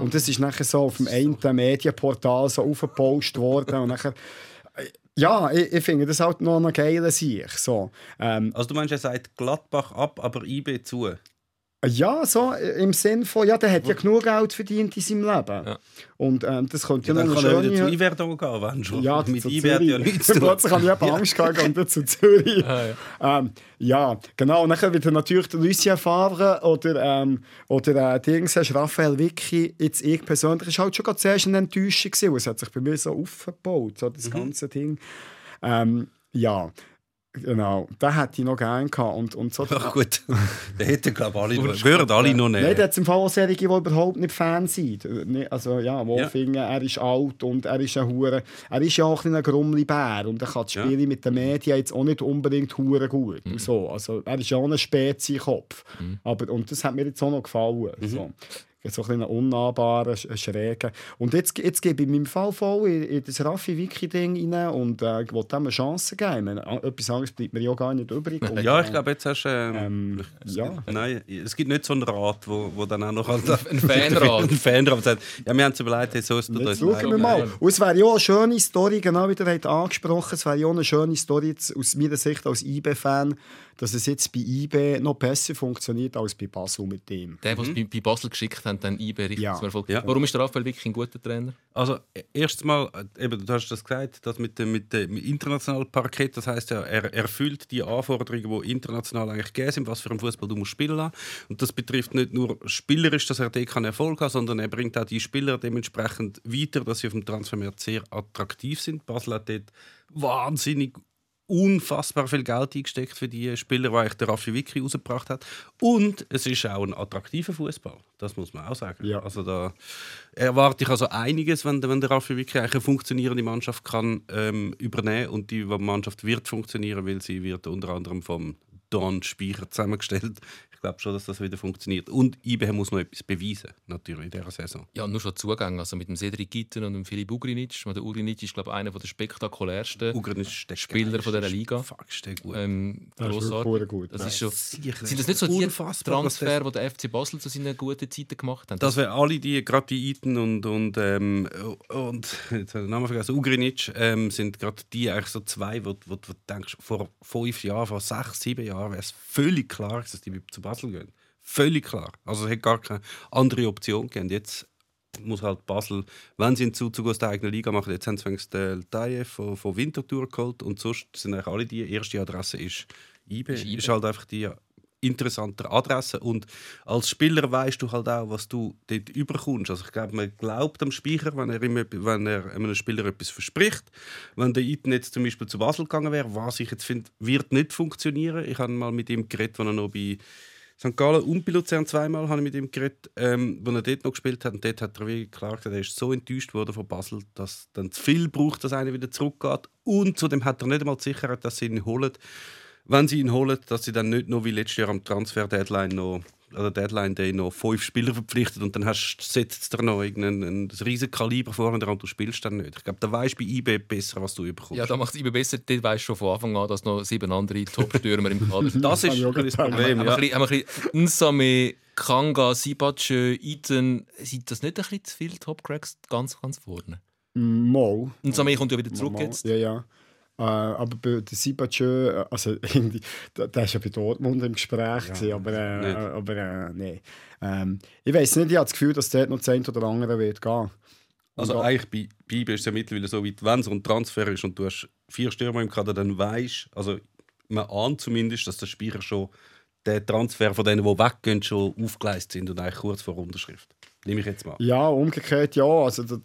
S2: und das ist nachher so auf dem einen Medienportal so aufgepostet worden. Und nachher, ja, ich, ich finde das halt noch eine geile Sicht. So. Ähm,
S3: Also du meinst, er sagt Gladbach ab, aber IB zu?
S2: Ja, so äh, im Sinn von, ja, der hat ja genug Geld verdient in seinem Leben.
S1: Ja.
S2: Und ähm, das könnte ja,
S3: Dann
S2: noch
S3: kann
S2: eine
S3: er wieder zu. Iverdon gehen, wenn schon.
S2: Ja,
S3: Mit hat ja nichts zu *laughs* tun.
S2: Plötzlich habe ich eben Angst gehabt und dann zu Zürich. *laughs*
S1: Ah,
S2: ja. Ähm, ja, genau. Und dann wird natürlich der Lucien Favre oder, ähm, oder äh, Dings, hast, Raphael Vicky, jetzt ich persönlich, ist halt schon gerade zuerst eine Enttäuschung gewesen. Es hat sich bei mir so aufgebaut, so
S3: Mhm.
S2: das ganze Ding. Ähm, ja, genau. Den hätte ich noch gerne gehabt. Und, und so,
S3: Ach gut, *laughs* der hätte glaube ich alle noch, würden alle noch
S2: Nein,
S3: nehmen.
S2: da hat es im Fall auch Serien, die überhaupt nicht Fan sind. Äh, nicht- Also ja, wo
S3: Ja.
S2: finden, er ist alt und er ist ein Hure. Er ist ja auch ein, bisschen ein grummli Bär und er kann die
S3: Ja. Mhm.
S2: Spiele mit den Medien jetzt auch nicht unbedingt hure gut. Und So. Also, er ist ja auch ein Spezi-Kopf. Aber Und das hat mir jetzt auch noch gefallen.
S3: Mhm.
S2: So. So ein bisschen unnahbarer, sch- schräger. Und jetzt, jetzt gebe ich in meinem Fall voll in, in das Raffi-Wiki-Ding rein und äh, ich will dem eine Chance geben. Ich meine, etwas anderes bleibt mir ja gar nicht übrig. *laughs* Und,
S3: Ja,
S2: äh,
S3: ich glaube, jetzt hast du. Ähm,
S2: Ähm,
S3: es
S2: ja.
S3: gibt- Nein, es gibt nicht so einen Rat, wo, wo dann auch noch *laughs* halt
S1: Ein Fanrat.
S3: ein Fanrat *laughs* sagt, ja, wir haben uns überlegt, hey, so ist
S2: Jetzt
S3: das.
S2: schauen wir mal. Und es wäre ja auch eine schöne Story, genau wie ihr habt angesprochen, es wäre ja auch eine schöne Story jetzt aus meiner Sicht als IB-Fan, dass es jetzt bei IB noch besser funktioniert als bei Basel mit dem.
S1: Der, den sie bei, bei Basel geschickt haben, dann IB richtig
S2: Ja.
S1: zum Erfolg.
S3: Ja.
S1: Warum ist der Raphael wirklich ein guter Trainer?
S3: Also, erstens mal, äh, eben, du hast das gesagt, das mit dem, mit dem internationalen Parkett, das heißt ja, er erfüllt die Anforderungen, die international eigentlich gegeben sind, was für einen Fußball du musst spielen lassen. Und das betrifft nicht nur spielerisch, dass er dort keinen Erfolg hat, sondern er bringt auch die Spieler dementsprechend weiter, dass sie auf dem Transfermarkt sehr attraktiv sind. Basel hat dort wahnsinnig unfassbar viel Geld eingesteckt für die Spieler, die eigentlich der Raffi Vicky rausgebracht hat. Und es ist auch ein attraktiver Fußball. Das muss man auch sagen.
S2: Ja.
S3: Also da erwarte ich also einiges, wenn, der- wenn der Raffi Vicky eigentlich eine funktionierende Mannschaft kann ähm, übernehmen und die Mannschaft wird funktionieren, weil sie wird unter anderem vom Don Speicher zusammengestellt. Ich glaube schon, dass das wieder funktioniert. Und IBM muss noch etwas beweisen, natürlich in dieser Saison.
S1: Ja, nur schon Zugang. Also mit dem Cedric Gitten und dem Philipp Ugrinic. Der Ugrinic ist, glaube ich, einer der spektakulärsten Spieler von dieser. Liga.
S3: Fuck, ist der gut.
S1: Ähm,
S2: Das ist
S1: grossartig.
S2: gut.
S1: Das ist schon,
S3: Sicher.
S1: sind das nicht so die Transfer, die der FC Basel zu seinen guten Zeiten gemacht hat?
S3: Das wären alle die, gerade die Iten und, und, ähm, und jetzt habe ich den Namen vergessen, Ugrinic, ähm, sind gerade die eigentlich so zwei, wo, wo, wo du denkst, vor fünf Jahren, vor sechs, sieben Jahren wäre es völlig klar, dass die zu Basel gehen. Völlig klar. Also es hätte gar keine andere Option gegeben. Jetzt muss halt Basel, wenn sie einen Zuzug aus der eigenen Liga machen, jetzt haben sie den Taye von, von Winterthur geholt und sonst sind eigentlich alle die erste Adresse ist IB.
S1: Ist
S3: Ist,
S1: IB.
S3: halt einfach die interessantere Adresse und als Spieler weißt du halt auch, was du dort überkommst. Also ich glaube, man glaubt am Speicher, wenn er, etwas- wenn er einem Spieler etwas verspricht. Wenn der Iten jetzt zum Beispiel zu Basel gegangen wäre, was ich jetzt finde, wird nicht funktionieren. Ich habe mal mit ihm geredet, als er noch bei St. Gallen und bei Luzern zweimal habe ich mit ihm geredet, ähm, als er dort noch gespielt hat. Und dort hat er wie gesagt, er ist so enttäuscht worden von Basel, dass dann zu viel braucht, dass einer wieder zurückgeht. Und zudem hat er nicht einmal die Sicherheit, dass sie ihn holen. Wenn sie ihn holen, dass sie dann nicht noch wie letztes Jahr am Transfer-Deadline noch oder Deadline Day noch fünf Spieler verpflichtet und dann hast, setzt dir noch irgendein ein riesen Kaliber vor und du spielst dann nicht. Ich glaube, da weißt du bei IB besser, was du überkommst.
S1: Ja, da macht es immer besser. Dort weisst du schon von Anfang an, dass noch sieben andere Top-Stürmer im Kader *laughs* sind.
S3: das ist
S2: ich auch
S3: ein das. Problem.
S1: haben,
S3: Ja.
S1: wir ein bisschen, haben wir ein bisschen Nsame, Kanga, Sibachö, Iten. Sind das nicht ein bisschen zu viele Top-Cracks ganz, ganz vorne?
S2: Mal.
S1: Nsame kommt ja wieder zurück
S2: Mal.
S1: jetzt.
S2: Ja, ja. Äh, aber bei der Sibachö, äh, also *laughs* irgendwie, der, der ist ja bei Dortmund im Gespräch, gewesen, aber, äh, aber äh, nee. Ähm, ich weiß nicht, ich habe das Gefühl, dass dort noch das eine oder andere wird gehen.
S3: Also
S2: Und-
S3: eigentlich bei, IB ist es ja mittlerweile so weit, wenn so ein Transfer ist und du hast vier Stürmer im Kader, dann weißt also man ahnt zumindest, dass der Spieler schon der Transfer von denen, die weggehen, schon aufgeleistet sind und eigentlich kurz vor Unterschrift. Nehme ich jetzt mal.
S2: Ja, umgekehrt ja. Also, das,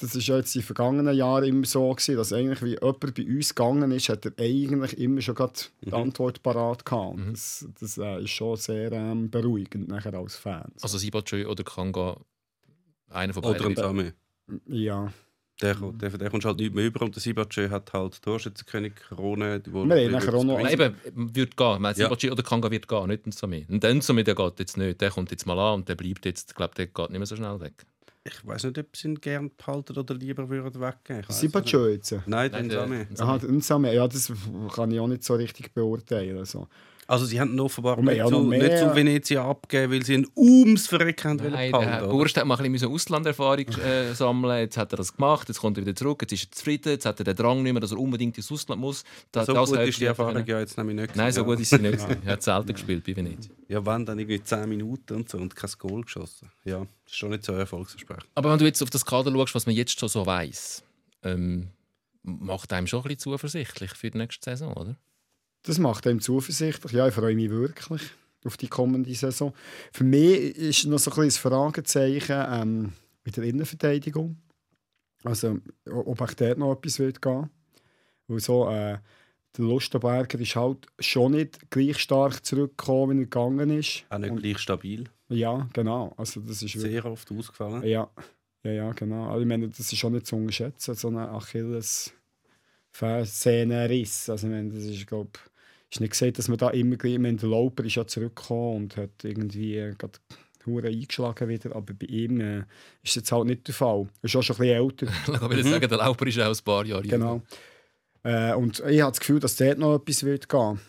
S2: das ist ja jetzt in den vergangenen Jahren immer so, gewesen, dass eigentlich, wie jemand bei uns gegangen ist, hat er eigentlich immer schon grad die Antwort parat gehabt. Und Das, das äh, ist schon sehr ähm, beruhigend nachher als Fan.
S1: Also Sibachö oder Kanga, einer von
S3: Oder ein
S1: beiden.
S3: Same.
S2: Ja.
S3: Der, der, der kommt halt nicht mehr über und der Sibachö hat halt Torschützenkönig Krone. Wo
S2: Wir haben nachher auch noch-
S1: Nein, eben, wird gehen. Ich meine,
S3: Ja.
S1: Oder Kanga wird gehen, nicht Nsame. Und der Nsame, der geht jetzt nicht. Der kommt jetzt mal an und der bleibt jetzt, ich glaube, der geht nicht mehr so schnell weg.
S3: Ich weiß nicht, ob sie ihn gern behalten oder lieber würden
S2: Sibachö
S3: nicht.
S2: jetzt.
S3: Nein,
S1: Nein,
S3: den Same.
S2: Aha, Nsame, ja, das kann ich auch nicht so richtig beurteilen. Also.
S3: Also sie haben offenbar nicht,
S2: haben ja
S3: zu,
S2: noch
S3: nicht zu Venezia abgegeben, weil sie ihn ums Verrecken haben wollen
S1: Nein, der Herr
S3: behalten. oder?
S1: Burst hat mal ein bisschen Auslanderfahrung äh, sammeln. Jetzt hat er das gemacht, jetzt kommt er wieder zurück, jetzt ist er zufrieden, jetzt hat er den Drang nicht mehr, dass er unbedingt ins Ausland muss. Da,
S3: So
S1: das
S3: gut
S1: hat
S3: ist die
S1: er-
S3: Erfahrung ja jetzt nämlich nicht.
S1: Nein, so gut ist sie nicht. Er hat selten gespielt bei Venedig.
S3: Ja, wenn, dann irgendwie 10 Minuten und so und kein Goal geschossen. Ja, das ist schon nicht so erfolgsversprechend.
S1: Aber wenn du jetzt auf das Kader schaust, was man jetzt schon so weiß, ähm, macht einem schon ein bisschen zuversichtlich für die nächste Saison, oder?
S2: Das macht einem zuversichtlich. Ja, ich freue mich wirklich auf die kommende Saison. Für mich ist noch so ein das Fragezeichen ähm, mit der Innenverteidigung. Also, ob auch dort noch etwas wird gehen. Weil so, äh, der Lustenberger ist halt schon nicht gleich stark zurückgekommen, wie er gegangen ist.
S3: Auch nicht
S2: Und-
S3: gleich stabil.
S2: Ja, genau. Also, das ist
S3: Sehr oft ausgefallen.
S2: Ja, ja, ja, genau. Also, ich meine, das ist schon nicht zu unterschätzen, so eine Achilles Fersenenriss. Also, ich meine, das ist, glaube ist nicht gesagt, dass man da immer gleich, ich meine, der Lauper ist ja zurückgekommen und hat irgendwie äh, gerade Hure eingeschlagen wieder, aber bei ihm äh, ist das jetzt halt nicht der Fall. Er ist auch schon ein bisschen älter. *laughs*
S1: Ich will sagen, der Lauper ist auch ein paar Jahre.
S2: Genau. Äh, und ich habe das Gefühl, dass dort noch etwas wird gehen.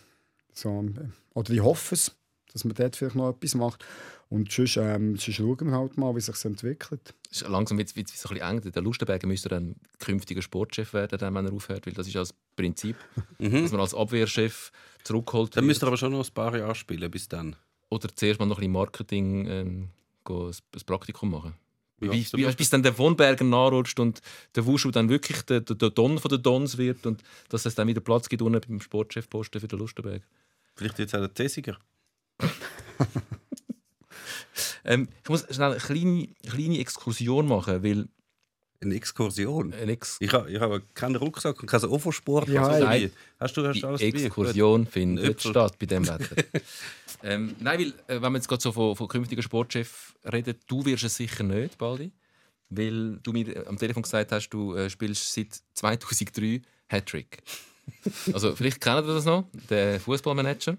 S2: So, äh, oder ich hoffe es, dass man dort vielleicht noch etwas macht. Und sonst, ähm, sonst schauen wir halt mal, wie sich entwickelt.
S1: Es ist langsam wird es ein bisschen eng. Der Lustenberger müsste dann künftiger Sportchef werden, dann, wenn er aufhört, weil das ist ja das Prinzip, *laughs* dass man als Abwehrchef zurückholt
S3: Dann
S1: wird.
S3: müsst ihr aber schon noch ein paar Jahre spielen, bis dann.
S1: Oder zuerst mal noch ein bisschen Marketing ähm, go ein, Praktikum machen.
S3: Ja,
S1: Wie,
S3: absolut.
S1: wie, bis dann der von Berger nachrutscht und der Wuschu dann wirklich der, der, der Don von den Dons wird und dass es dann wieder Platz gibt unten beim Sportchefposten für den Lustenberger.
S3: Vielleicht jetzt auch der Tessiger. *laughs*
S1: Ähm, ich muss schnell eine kleine, kleine Exkursion machen, weil
S3: Eine Exkursion.
S1: eine Ex
S3: Ich habe ich hab keinen Rucksack und keinen Offersport.
S2: Ja,
S3: also
S1: nein.
S3: dabei. Hast du hast
S1: die
S3: alles dabei?
S1: Exkursion findet
S3: Äpfel.
S1: statt bei dem *laughs* Wetter. ähm, nein, weil, äh, wenn wir jetzt gerade so von, von künftigen Sportchef reden, du wirst es sicher nicht, Baldi. Weil du mir am Telefon gesagt hast, du äh, spielst seit 2003 Hattrick. also vielleicht kennt ihr das noch, der Fußballmanager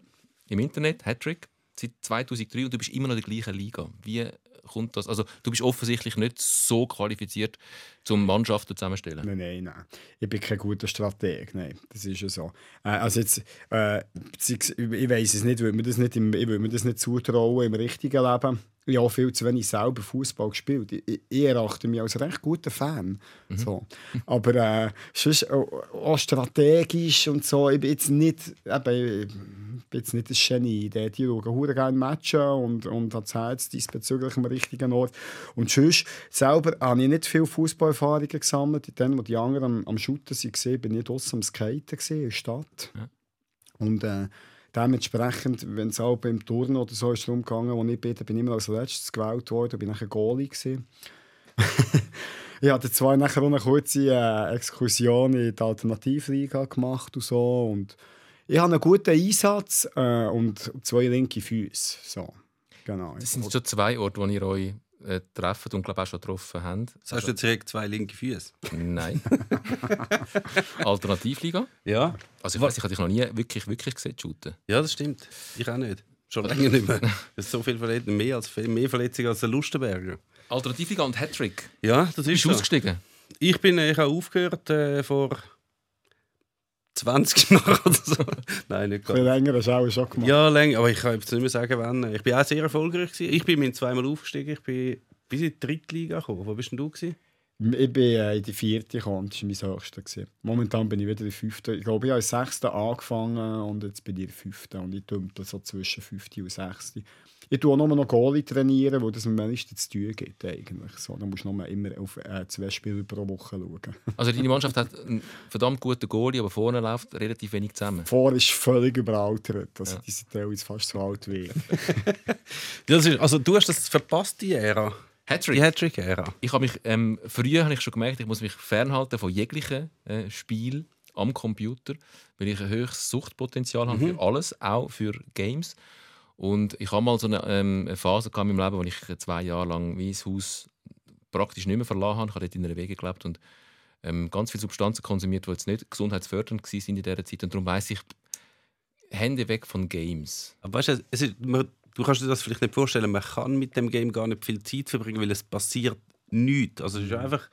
S1: im Internet, Hattrick, seit 2003 und du bist immer noch in der gleichen Liga. Wie kommt das? Also du bist offensichtlich nicht so qualifiziert, zum Mannschaften zusammenstellen.
S2: Nein, nein, nein. Ich bin kein guter Strateg. Nein, das ist ja so. Äh, also jetzt, äh, ich weiß es nicht, ich würde mir das nicht, im, ich würde mir das nicht zutrauen im richtigen Leben. Ich habe viel zu wenig selber Fußball gespielt. Ich, ich, erachte mich als recht guter Fan. So. Aber äh, sonst, auch, auch strategisch und so, ich bin jetzt nicht, eben, ich bin jetzt nicht ein Genie. Die, schauen hure gerne Matchen und, und das Herz diesbezüglich am richtigen Ort. Und sonst, selber habe ich nicht viel Fußballerfahrungen gesammelt. Dann, wo die anderen am, am Shooten waren, bin ich draussen am Skaten in der Stadt. Und äh, dementsprechend, wenn es auch beim Turnen oder so ist darum gegangen, wo ich bin, bin ich immer als letztes gewählt worden, bin ich ein Goalie gewesen. *laughs* ich hatte zwar nachher auch eine kurze äh, Exkursion in die Alternativliga gemacht und so und ich habe einen guten Einsatz äh, und zwei linke Füße. So, genau.
S1: Das sind schon zwei Orte, wo ihr euch äh, treffen und glaube auch schon getroffen habt.
S3: Das hast du jetzt direkt zwei linke Füße.
S1: Nein. *laughs* Alternativliga?
S3: Ja.
S1: Also ich weiß, ich habe dich noch nie wirklich, wirklich gesehen shooten.
S3: Ja, das stimmt. Ich auch nicht. Schon länger nicht mehr. *laughs* Das ist so viel Verletzungen, mehr, als, mehr Verletzungen als der Lustenberger.
S1: Alternativliga und Hattrick.
S3: Ja, das
S1: Bist
S3: ist
S1: du
S3: so.
S1: ausgestiegen?
S3: Ich bin ich habe aufgehört äh, vor 20 Jahren oder so. Nein, nicht ganz.
S2: länger hast du auch schon gemacht.
S3: Ja, länger, aber ich kann jetzt nicht mehr sagen, wann. Ich bin auch sehr erfolgreich. Gewesen. Ich bin mit zweimal aufgestiegen. Ich bin bis in die dritte Liga gekommen. Wo bist denn du? Gewesen?
S2: Ich bin äh, in die vierte gekommen, das war mein höchster. gewesen. Momentan bin ich wieder in der fünften. Ich glaube, ich habe der sechsten angefangen und jetzt bin ich der fünften. Und ich dümpel so zwischen fünfte und sechste. Ich tue auch nur noch Goalie trainieren, wo das am meisten zu tun gibt. Eigentlich. So, da musst du nur immer auf äh, zwei Spiele pro Woche schauen. *laughs*
S1: Also deine Mannschaft hat einen verdammt guten Goalie, aber vorne läuft relativ wenig zusammen.
S2: Vor ist völlig überaltert. Also, Die sind teilweise fast so alt wie ich. *laughs*
S3: Ist, also du hast das verpasst, die Ära.
S1: Hattrick.
S3: Die Hattrick-Ära.
S1: Ich habe mich ähm, früher habe ich schon gemerkt, ich muss mich fernhalten von jeglichen äh, Spiel am Computer, weil ich ein höchstes Suchtpotenzial habe für alles, auch für Games. Und ich habe mal so eine, ähm, eine Phase in meinem Leben, wo ich zwei Jahre lang wie das Haus praktisch nicht mehr verlassen habe. Ich habe dort in einer Wege gelebt und ähm, ganz viele Substanzen konsumiert, die jetzt nicht gesundheitsfördernd waren in dieser Zeit. Und darum weiss ich, Hände weg von Games.
S3: Aber weißt du, ist, man, du kannst dir das vielleicht nicht vorstellen, man kann mit dem Game gar nicht viel Zeit verbringen, weil es passiert nichts. Also es ist einfach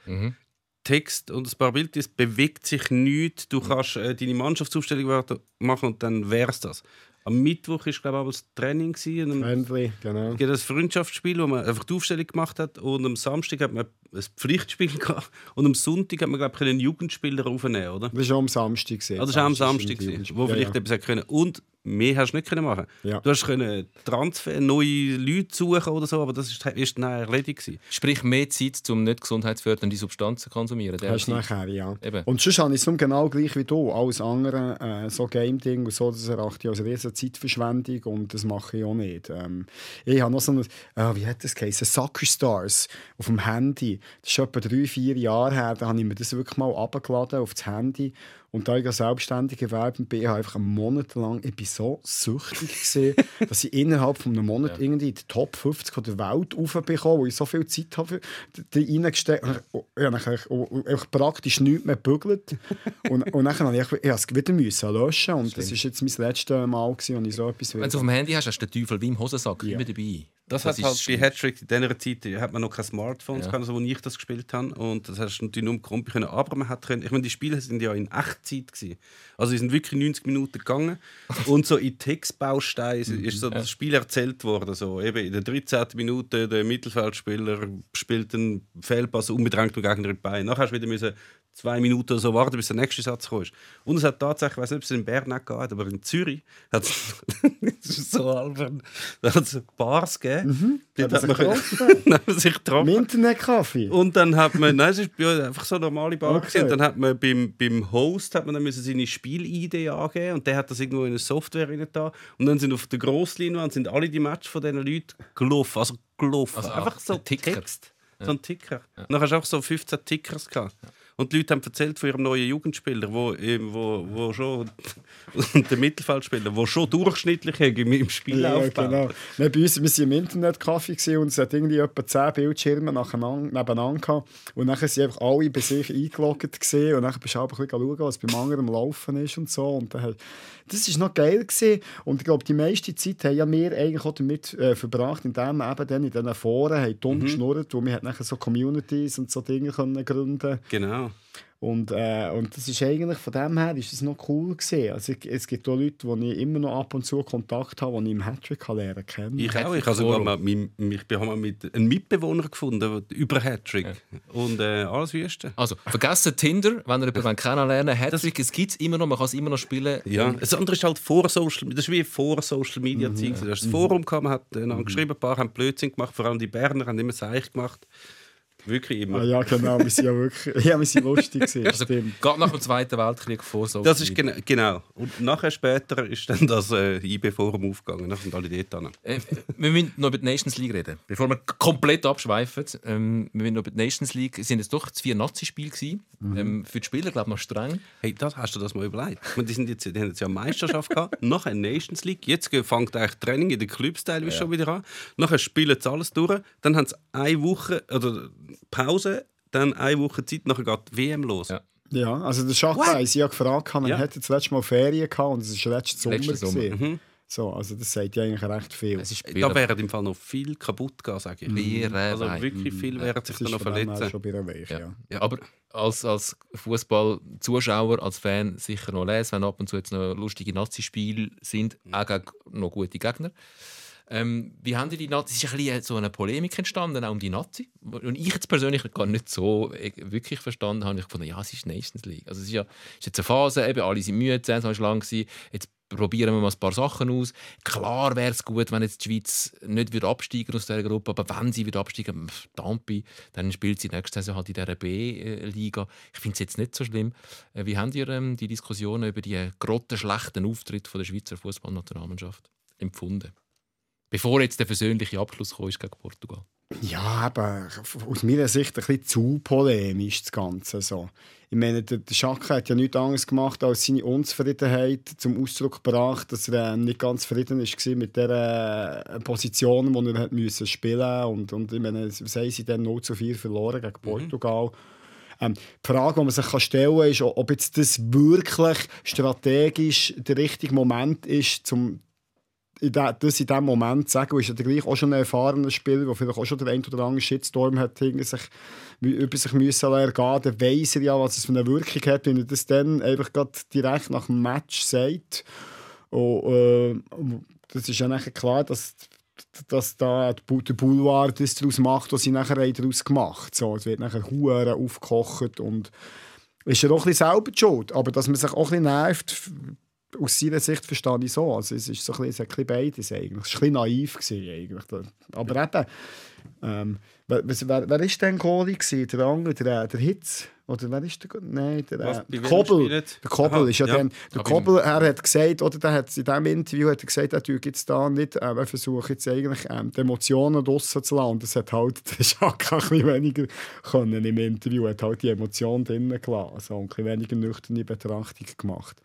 S3: Text und ein paar Bilder, es bewegt sich nichts. Du kannst äh, deine Mannschaftsaufstellung machen und dann wär's das. Am Mittwoch war, glaube ich, aber das Training. gewesen
S2: Friendly, genau.
S3: Ein Freundschaftsspiel, wo man einfach die Aufstellung gemacht hat. Und am Samstag hat man ein Pflichtspiel *laughs* gehabt. Und am Sonntag hat man, glaube ich, einen Jugendspieler aufnehmen, oder?
S2: Das war auch am Samstag. gewesen.
S3: Also das war am
S2: Samstag
S3: gewesen, wo vielleicht
S2: ja.
S3: etwas können. Und mehr hast du nicht können machen.
S2: Ja.
S3: Du hast können Transfer, neue Leute suchen oder so, aber das ist, ist dann erledigt gewesen.
S1: Sprich, mehr Zeit, um nicht gesundheitsfördernde Substanzen zu konsumieren.
S2: Hast du nachher, ja.
S1: Eben.
S2: Und sonst habe ich es genau gleich wie du. Alles andere, äh, so Game-Ding und so, das erachte ich als riesige Zeitverschwendung und das mache ich auch nicht. Ähm, ich habe noch so ein, äh, wie hat das geheißen, Soccer Stars auf dem Handy. Das ist etwa drei, vier Jahre her, da habe ich mir das wirklich mal abgeladen auf das Handy. Und da ich als selbstständig gewerben bin, habe ich einfach einen Monat lang, ich bin so süchtig gewesen, *laughs* dass ich innerhalb von einem Monat irgendwie in die Top 50 von der Welt raufbekomme, wo ich so viel Zeit habe, die reingesteckt habe. Ich habe nachher einfach praktisch nichts mehr gebügelt. *laughs* Und, und dann habe ich, ich es wieder müssen löschen und das war jetzt mein letztes Mal, als ich so etwas
S1: Wenn du es auf dem Handy hast, hast du den Teufel wie im Hosensack immer dabei.
S3: Das, hat
S1: ist
S3: halt bei. Hattrick in dieser Zeit hat man noch keine Smartphones,
S1: Ja.
S3: gehabt, also, wo ich das gespielt habe. Und das hast du natürlich nur im Kompi können. Aber man hat können, ich meine, die Spiele sind ja in Echtzeit gewesen. Also die sind wirklich 90 Minuten gegangen. *laughs* Und so in Textbausteinen ist so das Spiel erzählt worden. So, eben in der 13. Minute der Mittelfeldspieler spielt einen Fehlpass unbedrängt dem Gegner in die Beine. Nachher hast du wieder müssen zwei Minuten oder so warten, bis der nächste Satz kommt. Und es hat tatsächlich, ich weiß nicht, ob es in Bern nicht geht, aber in Zürich hat es *laughs* das ist so albern, da hat es Bars gegeben. Dort
S2: Hat
S3: hat
S2: er
S3: man, *laughs*
S2: sich
S3: dann hat man sich
S2: Im
S3: getroffen.
S2: Internetkaffee.
S3: Und dann hat man, nein, es ist ja einfach so eine normale Bar.
S2: Okay.
S3: Und dann hat man beim, beim Host hat man dann müssen seine Spiel-ID angeben und der hat das irgendwo in eine Software rein da. Und dann sind auf der Grossleinwand sind alle die Matches von diesen Leuten gelaufen. Also gelaufen.
S1: Also
S3: einfach so
S1: ein Ticker.
S3: Text. So ein Ticker. Und dann hast du auch so 15 Tickers gehabt. Und die Leute haben erzählt von ihrem neuen Jugendspieler, wo, wo, wo schon und *laughs* der Mittelfeldspieler, wo schon durchschnittlich im, im Spiel
S2: Ja, genau. Nein, bei uns, wir waren im Internetcafé gewesen und es hat irgendwie etwa 10 Bildschirme nebeneinander gehabt. Und dann sind einfach alle bei sich eingeloggt und dann bist du auch ein bisschen schauen, was beim anderen am Laufen ist und so. Und dann, das war noch geil. Gewesen. Und ich glaube, die meiste Zeit haben ja wir eigentlich auch damit äh, verbracht, indem wir eben dann in diesen Foren haben dumm geschnurrt, wo wir hat nachher so Communities und so Dinge können gründen
S3: Genau.
S2: Und, äh, und das ist eigentlich von dem her ist das noch cool gesehen. Also ich, es gibt auch Leute, die ich immer noch ab und zu Kontakt habe, die ich im Hattrick lernen kann.
S3: Ich auch. Ich habe sogar mal, mein, ich bin mal mit einem Mitbewohner gefunden über Hattrick. Und äh, alles Wüste.
S1: Also, vergessen Tinder, wenn ihr jemanden kennenlernen Hattrick, es gibt es immer noch, man kann es immer noch spielen.
S3: Ja, das andere ist halt vor Social Das ist wie vor Social Media Zeit. Da hast das Forum gehabt, man hat einander geschrieben, ein paar haben Blödsinn gemacht, vor allem die Berner haben immer Seich gemacht. Wirklich immer.
S2: Ah, ja, genau. Wir sind ja wirklich *laughs* ja, wir sind lustig. Gewesen,
S1: Also,
S2: stimmt.
S1: gerade nach dem Zweiten Weltkrieg vor so.
S3: Das ist gena genau. Und nachher später ist dann das äh, IB-Forum aufgegangen. Dann sind alle dort.
S1: Äh, wir müssen noch über die Nations League reden. Bevor wir komplett abschweifen, ähm, wir müssen noch über die Nations League. Es sind jetzt doch vier Nazi-Spiele gewesen. Ähm, für die Spieler, glaube ich, noch streng.
S3: Hey, das, hast du das mal überlegt? Meine, Die, sind jetzt, die haben jetzt ja eine Meisterschaft gehabt, *laughs* nachher Nations League. Jetzt fängt eigentlich Training in den Clubs teilweise schon wieder an. Nachher spielen sie alles durch. Dann haben sie eine Woche oder Pause, dann eine Woche Zeit, nachher geht die WM los.
S1: Ja.
S2: Ja, also der Schachbei, ich habe gefragt, er
S3: Ja.
S2: hat das letzte Mal Ferien gehabt und es war letzten Sommer.
S1: Sommer,
S2: gewesen. So, also das sagt ja eigentlich recht viel.
S1: Es ist
S3: Da wäre im Fall noch viel kaputt gegangen, sage ich.
S1: Bier,
S3: Also
S1: Wein.
S3: wirklich viel wären sich
S2: Das
S3: da noch verletzen.
S2: schon bei Weich, ja.
S1: Ja.
S3: Ja.
S1: Aber als, als Fußball-Zuschauer, als Fan sicher noch lesen, wenn ab und zu jetzt noch lustige Nazi-Spiele sind, auch gegen noch gute Gegner. Ähm, wie haben die die Nazi? Es ist ein bisschen so eine Polemik entstanden, auch um die Nazi. Und ich jetzt persönlich gar nicht so äh, wirklich verstanden habe. Ich gefunden, ja, es ist Nations League. Also es ist ja es ist jetzt eine Phase, eben, alle sind müde, es war lang gewesen. Jetzt probieren wir mal ein paar Sachen aus. Klar wäre es gut, wenn jetzt die Schweiz nicht würde absteigen aus dieser Gruppe, aber wenn sie wieder absteigen, pff, Tampi, dann spielt sie nächste Saison halt in dieser B-Liga. Ich finde es jetzt nicht so schlimm. Äh, Wie habt ihr ähm, die Diskussionen über die grottenschlechten Auftritt von der Schweizer Fußballnationalmannschaft empfunden? Bevor jetzt der versöhnliche Abschluss kam ist gegen Portugal.
S2: Ja, aber aus meiner Sicht ein bisschen zu polemisch das Ganze. So. Ich meine, der, Schaka hat ja nichts anderes gemacht, als seine Unzufriedenheit zum Ausdruck gebracht, dass er ähm, nicht ganz zufrieden war mit der äh, Position, die er hat müssen spielen und, und ich meine, haben sie dann 0 zu 4 verloren gegen Portugal. Ähm, die Frage, die man sich kann stellen kann, ist, ob jetzt das wirklich strategisch der richtige Moment ist, um in da- das in diesem Moment sagen, und ist ja gleich auch schon ein erfahrener Spieler, der vielleicht auch schon den ein oder anderen Shitstorm hat hinter sich, über sich müssen ergehen, dann weiss er ja, was es für eine Wirkung hat, wenn er das dann einfach direkt nach dem Match sagt. Und, äh, das ist ja nachher klar, dass, dass da der Boulevard das daraus macht, was sie nachher daraus gemacht so, Es wird nachher Huren aufgekocht und ist ja auch ein bisschen selber schuld, aber dass man sich auch ein bisschen nervt, aus seiner Sicht verstehe ich so. Also es ist so ein bisschen, es hat ein bisschen beides eigentlich. Es war ein bisschen naiv. Gewesen, eigentlich. Aber eben, ähm, wer, wer, wer ist denn gewesen? Der andere, der, der Hitz? Oder wer ist der Nein, der,
S3: Was,
S2: äh, der Kobel. Der Kobel
S3: Aha,
S2: ist ja,
S3: ja.
S2: dann... Der
S1: Aber
S2: Kobel, er hat gesagt, oder der hat in diesem Interview hat er gesagt, er tue jetzt da nicht, äh, er versucht jetzt eigentlich ähm, die Emotionen draussen zu lassen. Und das hat halt *laughs* der Schaka ein bisschen weniger können im Interview. Er hat halt die Emotionen drinnen gelassen. Also ein bisschen weniger nüchterne Betrachtung gemacht.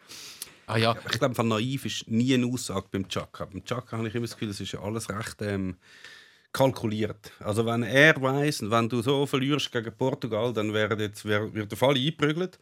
S1: Ah ja,
S3: Ich glaube, von naiv ist nie eine Aussage beim Chaka. Beim Chaka habe ich immer das Gefühl, das ist ja alles recht ähm, kalkuliert. Also wenn er weiß, wenn du so verlierst gegen Portugal, dann wird der Fall eingeprügelt.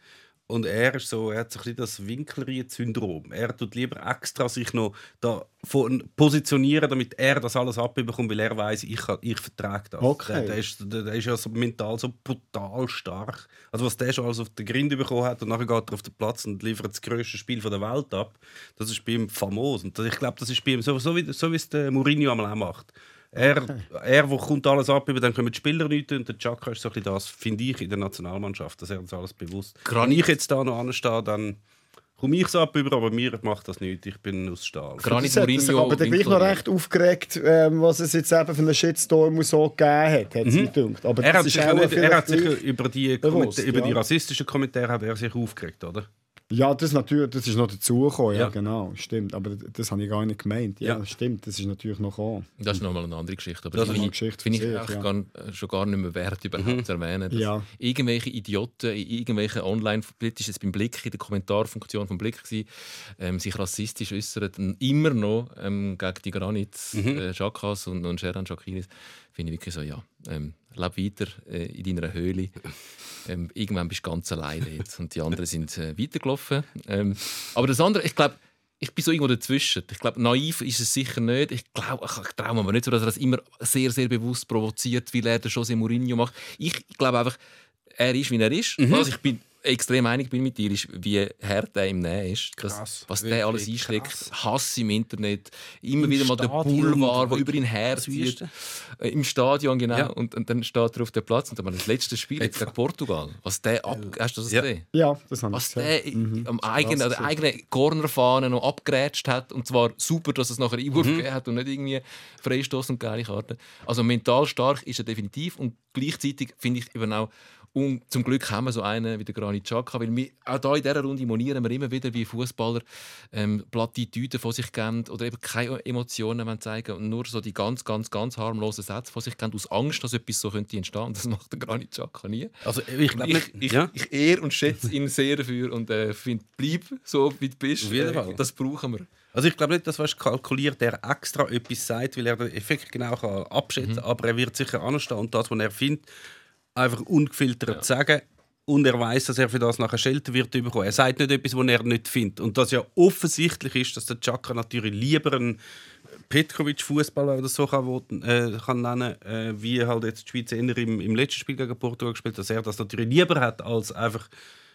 S3: Und er ist so, er hat so ein bisschen das Winkelried-Syndrom. Er tut lieber extra sich noch da von positionieren, damit er das alles abbekommt, weil er weiß, ich, kann- ich vertrage das.
S2: Okay.
S3: Der, der, ist, der, der ist ja so mental so brutal stark. Also was der schon alles auf den Grind bekommen hat und nachher geht er auf den Platz und liefert das grösste Spiel von der Welt ab, das ist bei ihm famos. Und ich glaube, das ist bei ihm so, so, wie, so wie es der Mourinho einmal auch macht. Er, er wo kommt alles ab, dann kommen die Spieler nicht und der Chaka ist so ein bisschen das, finde ich, in der Nationalmannschaft, dass er uns alles bewusst. Wenn ich jetzt da noch anstehe, dann komme ich es ab, über, aber mir macht das nicht. Ich bin aus Stahl.
S1: Granit Mourinho.
S2: aber dann gleich noch recht aufgeregt, ähm, was es jetzt eben für einen Shitstorm so gegeben hat, hat sie gedacht. Aber
S3: Mhm. Er hat, sich,
S2: auch
S3: er hat sich über die,
S2: bewusst,
S3: über die
S2: ja.
S3: rassistischen Kommentare hat er sich aufgeregt, oder?
S2: Ja, das, natürlich, das ist noch dazugekommen, ja.
S3: Ja.
S2: genau, stimmt. Aber das habe ich gar nicht gemeint. Ja,
S3: Ja.
S2: stimmt, das ist natürlich noch gekommen.
S1: Das ist nochmal eine andere Geschichte. Aber
S3: Das ist
S2: eine Geschichte
S1: finde ich
S2: sich, ja.
S1: gar, äh, schon gar nicht mehr wert, überhaupt zu erwähnen. Dass
S2: Ja.
S1: Irgendwelche Idioten in irgendwelchen online politisch jetzt beim Blick, in der Kommentarfunktion vom Blick gewesen, ähm, sich rassistisch äußern immer noch ähm, gegen die Granit, äh, Chakas und, und Sheran Shakiris, finde ich wirklich so, ja, ähm, leb weiter äh, in deiner Höhle. *laughs* Ähm, irgendwann bist du ganz allein dort und die anderen sind äh, weitergelaufen. Ähm, aber das andere, ich glaube, ich bin so irgendwo dazwischen. Ich glaube, naiv ist es sicher nicht. Ich glaube, ich, traue mir nicht so, dass er das immer sehr, sehr bewusst provoziert, wie er der José Mourinho macht. Ich, glaube einfach, er ist, wie er ist. Also ich bin extrem einig bin mit dir, ist, wie hart der im Nähen ist. Das,
S3: Krass.
S1: was der alles einsteckt.
S3: krass.
S1: Hass im Internet. Immer
S3: Im
S1: wieder mal der
S3: Stadion,
S1: Boulevard, der über ihn herzieht. Äh, Im Stadion, genau.
S3: Ja.
S1: Und, und dann steht er auf dem Platz. Und dann war das letzte Spiel jetzt gegen Portugal. Was der ab... Hast du das
S3: Ja.
S1: gesehen?
S2: Ja, das habe ich
S1: Was der am eigenen,
S2: Krass
S1: der eigenen Cornerfahne noch abgerätscht hat. Und zwar super, dass es nachher Einwurf
S3: Mhm.
S1: gegeben hat und nicht irgendwie Freistoß und geile Karten. Also mental stark ist er definitiv. Und gleichzeitig finde ich eben auch, und zum Glück haben wir so einen wie der Granit Xhaka, weil wir, auch hier in dieser Runde monieren wir immer wieder, wie Fußballer ähm, Plattitüden von sich geben oder eben keine Emotionen wollen zeigen und nur so die ganz, ganz, ganz harmlosen Sätze von sich geben, aus Angst, dass etwas so könnte entstehen. Und das macht der Granit Xhaka nie.
S3: Also ich glaube
S1: Ich, ich,
S3: ja?
S1: ich ehre und schätze ihn sehr dafür und äh, finde, bleib so, wie du bist.
S3: Auf jeden
S1: Äh,
S3: Fall.
S1: Das brauchen wir.
S3: Also ich glaube nicht, dass weißt, kalkuliert er extra etwas sagt, weil er den Effekt genau kann abschätzen kann, aber er wird sicher anstehen und das, was er findet, einfach ungefiltert sagen und er weiß, dass er für das nachher Schelte wird bekommen. Er sagt nicht etwas, was er nicht findet und das ja offensichtlich ist, dass der Chaka natürlich lieber einen Petkovic-Fußball, wenn man das so kann, äh, kann nennen, äh, wie halt jetzt die Schweiz eher im, im letzten Spiel gegen Portugal gespielt, dass er das natürlich lieber hat als einfach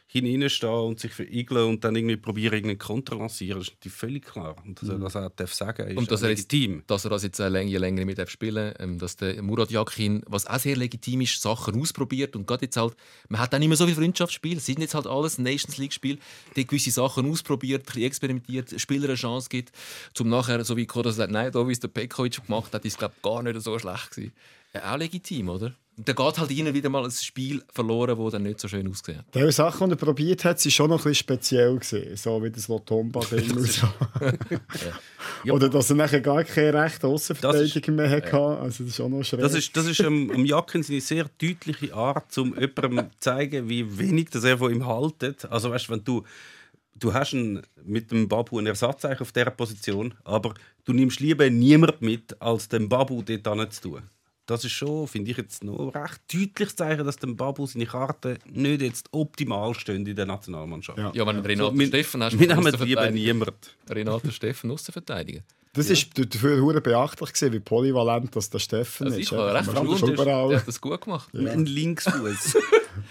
S3: hineinstehen und sich verigeln und dann irgendwie probieren, irgendeinen Konter lancieren. Das ist natürlich völlig klar. Und dass er das auch darf sagen ist
S1: Und dass
S3: auch
S1: er jetzt-
S3: legitim.
S1: Dass er das jetzt äh, länger, länger mit darf spielen ähm, dass der Murat Yakin, was auch sehr legitim ist, Sachen ausprobiert und gerade jetzt halt, man hat dann nicht mehr so viele Freundschaftsspiele, es sind jetzt halt alles Nations League Spiele, die gewisse Sachen ausprobiert, ein experimentiert, Spieler eine Chance gibt, zum nachher, so wie Koda sagt, nein, da wie es der Pekovic gemacht hat, ist glaube gar nicht so schlecht gewesen. Ja, auch legitim, oder? Und dann geht halt immer wieder mal ein Spiel verloren, das dann nicht so schön ausgesehen hat.
S2: Die Sachen, die er probiert hat, waren schon noch ein bisschen speziell. Gewesen. So wie das Lotomba-Ding *laughs* und so. Oder dass er nachher gar keine rechte Außenverteidiger mehr hatte. Also das ist auch noch schräg.
S3: Das ist, das ist ähm, um Jacken seine sehr deutliche Art, um jemandem zu zeigen, wie wenig das er von ihm haltet. Also weißt, wenn du du hast einen, mit dem Babu einen Ersatz auf dieser Position, aber du nimmst lieber niemand mit, als den Babu dort hin zu tun. Das ist schon, finde ich, jetzt noch recht deutliches Zeichen, dass dem Babu seine Karten nicht jetzt optimal stehen in der Nationalmannschaft.
S2: Ja.
S1: Ja, wenn du Renato
S3: wir-
S1: Steffen hast,
S3: Wir nehmen lieber niemand.
S1: Renato Steffen, Außenverteidiger.
S2: Das ist dafür hure beachtlich gewesen, wie polyvalent das der Steffen
S1: Also
S2: ist.
S1: ich habe recht
S2: überall-
S1: der hat das gut gemacht.
S3: Ein Linksfuß. *laughs*